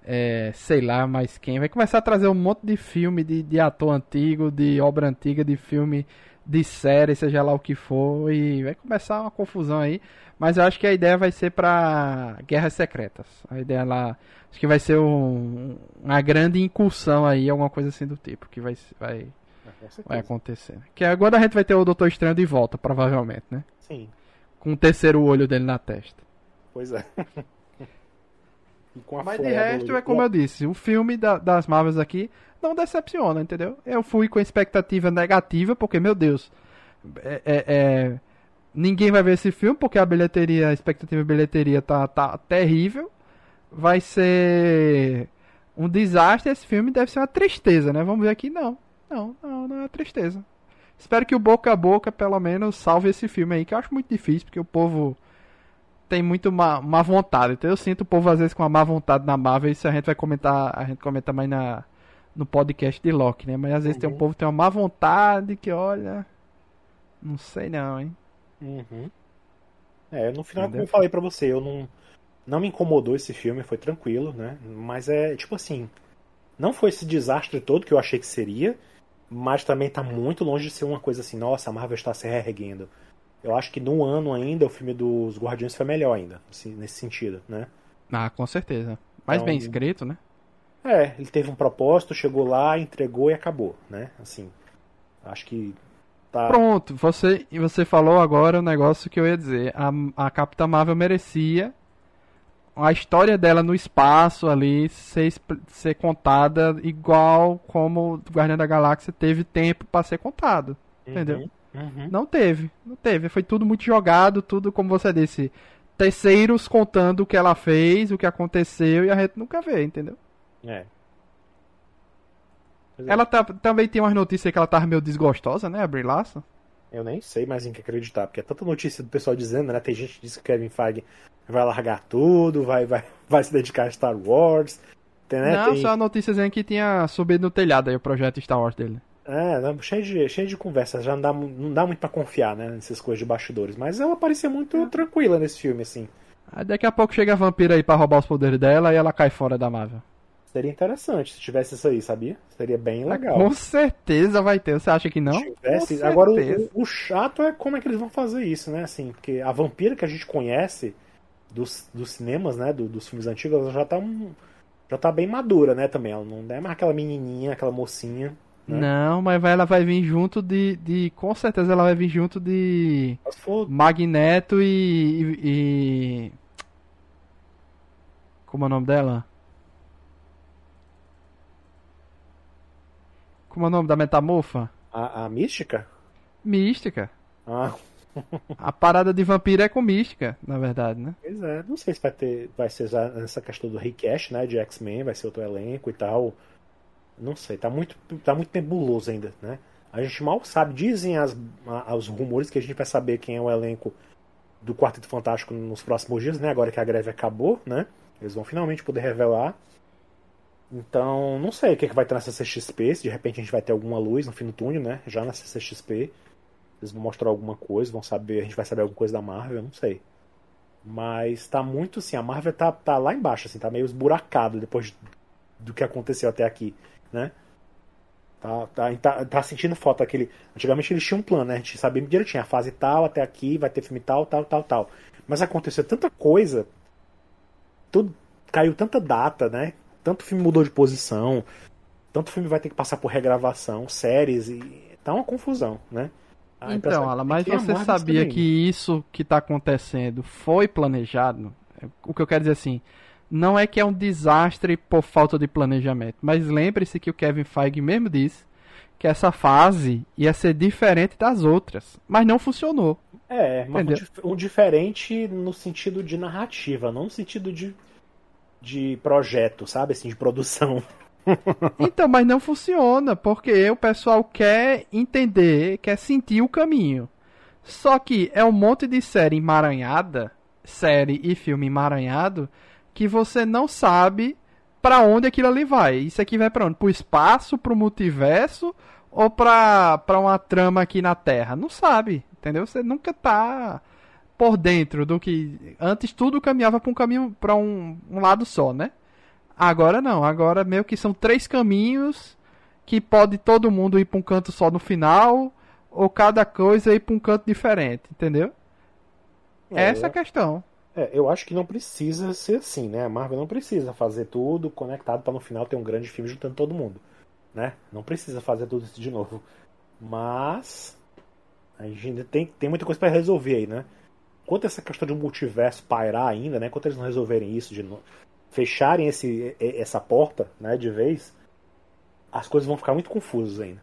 é, sei lá mais quem. Vai começar a trazer um monte de filme de, de ator antigo, de obra antiga, de filme de série, seja lá o que for. E vai começar uma confusão aí. Mas eu acho que a ideia vai ser pra Guerras Secretas. A ideia lá. Acho que vai ser um- uma grande incursão aí, alguma coisa assim do tipo, que vai, vai, vai acontecer. Que agora a gente vai ter o Doutor Estranho de volta, provavelmente, né? Sim, Com o terceiro olho dele na testa. pois é. E com a Mas de resto, do- é como eu disse, o filme da- das Marvels aqui não decepciona, entendeu? Eu fui com expectativa negativa, porque, meu Deus, é, é- é, ninguém vai ver esse filme, porque a bilheteria, a expectativa de bilheteria tá, tá terrível. Vai ser um desastre, esse filme deve ser uma tristeza, né? Vamos ver aqui, não. Não, não, não é uma tristeza. Espero que o boca a boca, pelo menos, salve esse filme aí, que eu acho muito difícil, porque o povo tem muito má, má vontade. Então eu sinto o povo às vezes com uma má vontade na Marvel, isso a gente vai comentar, a gente comenta mais na, no podcast de Loki, né? Mas às vezes tem um Uhum. povo que tem uma má vontade que, olha, não sei não, hein? Uhum. É, no final, como Entendeu? eu falei pra você, eu não, não me incomodou esse filme, foi tranquilo, né? Mas é, tipo assim, não foi esse desastre todo que eu achei que seria, mas também tá muito longe de ser uma coisa assim, nossa, a Marvel está se reerguendo. Eu acho que no ano ainda o filme dos Guardiões foi melhor ainda, assim, nesse sentido, né? Ah, com certeza. Mais Então- bem escrito, né? É, ele teve um propósito, chegou lá, entregou e acabou, né? Assim, acho que tá... Pronto, você, você falou agora o negócio que eu ia dizer. A, a Capitã Marvel merecia a história dela no espaço ali ser, ser contada igual como o Guardião da Galáxia teve tempo pra ser contado. entendeu? Uhum. Não teve, não teve. Foi tudo muito jogado, tudo como você disse. Terceiros contando o que ela fez, o que aconteceu e a gente nunca vê, entendeu? É. Pois é. Ela tá- também tem umas notícias que ela tava meio desgostosa, né, a Brie Larson? Eu nem sei mais em que acreditar, porque é tanta notícia do pessoal dizendo, né? Tem gente que diz que Kevin Feige vai largar tudo, vai, vai, vai se dedicar a Star Wars. Tem, né? Não, tem... só a notícia dizendo que tinha subido no telhado aí o projeto Star Wars dele. É, cheio de, cheio de conversa, já não dá, não dá muito pra confiar, né? Nessas coisas de bastidores. Mas ela parecia muito tranquila nesse filme, assim. Aí daqui a pouco chega a vampira aí pra roubar os poderes dela e ela cai fora da Marvel. Seria interessante se tivesse isso aí, sabia? Seria bem legal. Com certeza vai ter. Você acha que não? Se tivesse. Com Agora, o, o chato é como é que eles vão fazer isso, né? Assim, porque a vampira que a gente conhece dos, dos cinemas, né? do- dos filmes antigos, ela já tá um, já tá bem madura, né? Também. Ela não é mais aquela menininha, aquela mocinha. Né? Não, mas vai- ela vai vir junto de, de. Com certeza ela vai vir junto de. Magneto e. e, e- Como é o nome dela? Como é o nome da metamorfa? a, a mística? Mística. Ah, A parada de vampiro é com mística, na verdade, né? pois é. Não sei se vai ter. Vai ser essa questão do recash, né? De X-Men, vai ser outro elenco e tal. Não sei, tá muito, tá muito nebuloso ainda, né? A gente mal sabe, dizem as, a- os rumores que a gente vai saber quem é o elenco do Quarteto Fantástico nos próximos dias, né? Agora que a greve acabou, né? Eles vão finalmente poder revelar. Então, não sei o que, que vai ter na CCXP, se de repente a gente vai ter alguma luz no fim do túnel, né? Já na CCXP. Eles vão mostrar alguma coisa, vão saber, a gente vai saber alguma coisa da Marvel, não sei. Mas tá muito assim, a Marvel tá, tá lá embaixo, assim, tá meio esburacado depois do que aconteceu até aqui, né? Tá, tá, tá, tá sentindo falta aquele. Antigamente eles tinham um plano, né? A gente sabia direitinho, a fase tal, até aqui, vai ter filme tal, tal, tal, tal. Mas aconteceu tanta coisa, tudo caiu tanta data, né? Tanto filme mudou de posição, tanto filme vai ter que passar por regravação, séries, e tá uma confusão, né? A Então, é Alan, mas você sabia que isso que tá acontecendo foi planejado? O que eu quero dizer assim, não é que é um desastre por falta de planejamento, mas lembre-se que o Kevin Feige mesmo disse que essa fase ia ser diferente das outras, mas não funcionou. É, mas um, diferente no sentido de narrativa, não no sentido de, de projeto, sabe? Assim, de produção. Então, mas não funciona, porque o pessoal quer entender, quer sentir o caminho. Só que é um monte de série emaranhada, série e filme emaranhado, que você não sabe pra onde aquilo ali vai. Isso aqui vai pra onde? Pro espaço, pro multiverso ou pra, pra uma trama aqui na Terra? Não sabe, entendeu? Você nunca tá por dentro do que antes tudo caminhava para um caminho para um, um lado só, né? Agora não, agora meio que são três caminhos que pode todo mundo ir para um canto só no final ou cada coisa ir para um canto diferente, entendeu? Essa é a questão. É, eu acho que não precisa ser assim, né? A Marvel não precisa fazer tudo conectado para no final ter um grande filme juntando todo mundo, né? Não precisa fazer tudo isso de novo. Mas a gente ainda tem, tem muita coisa para resolver aí, né? Quanto essa questão de um multiverso pairar ainda, né? Quanto eles não resolverem isso de fecharem esse, essa porta, né, de vez, as coisas vão ficar muito confusas ainda.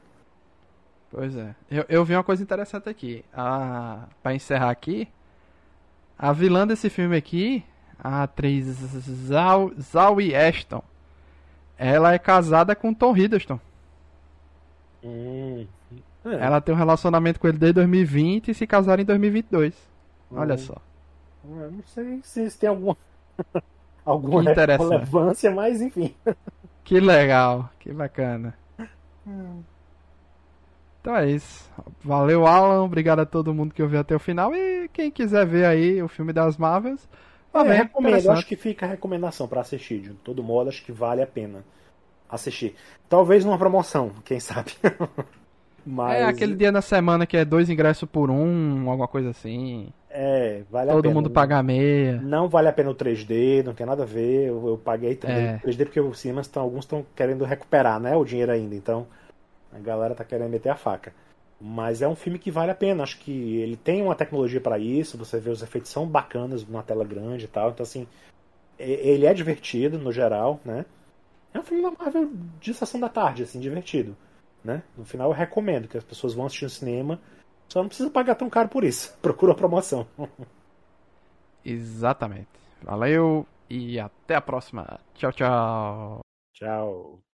Pois é. Eu, eu vi uma coisa interessante aqui. A, pra encerrar aqui, a vilã desse filme aqui, a atriz Zau- Zoe Ashton, ela é casada com Tom Hiddleston. Hum. É, Ela tem um relacionamento com ele desde 2020 e se casaram em 2022. Olha Hum. só. eu não sei se isso tem alguma alguma relevância, mas enfim. Que legal, que bacana. Então é isso. Valeu, Alan. Obrigado a todo mundo que ouviu até o final. E quem quiser ver aí o filme das Marvels, vá É, recomendo, acho que fica a recomendação para assistir. De todo modo, acho que vale a pena assistir. Talvez numa promoção, quem sabe. Mas É aquele dia na semana que é dois ingressos por um, alguma coisa assim. é, vale a Todo pena. mundo paga meia. Não vale a pena o 3D, não tem nada a ver. Eu, eu paguei também É. o 3D porque os cinemas estão, alguns estão querendo recuperar, né, o dinheiro ainda. Então a galera tá querendo meter a faca. Mas é um filme que vale a pena. Acho que ele tem uma tecnologia para isso. Você vê os efeitos são bacanas na tela grande e tal. Então assim, ele é divertido no geral, né? É um filme da Marvel de sessão da tarde, assim, divertido, né? No final eu recomendo que as pessoas vão assistir no cinema. Só não precisa pagar tão caro por isso. Procura a promoção. Exatamente. Valeu e até a próxima. Tchau, tchau. Tchau.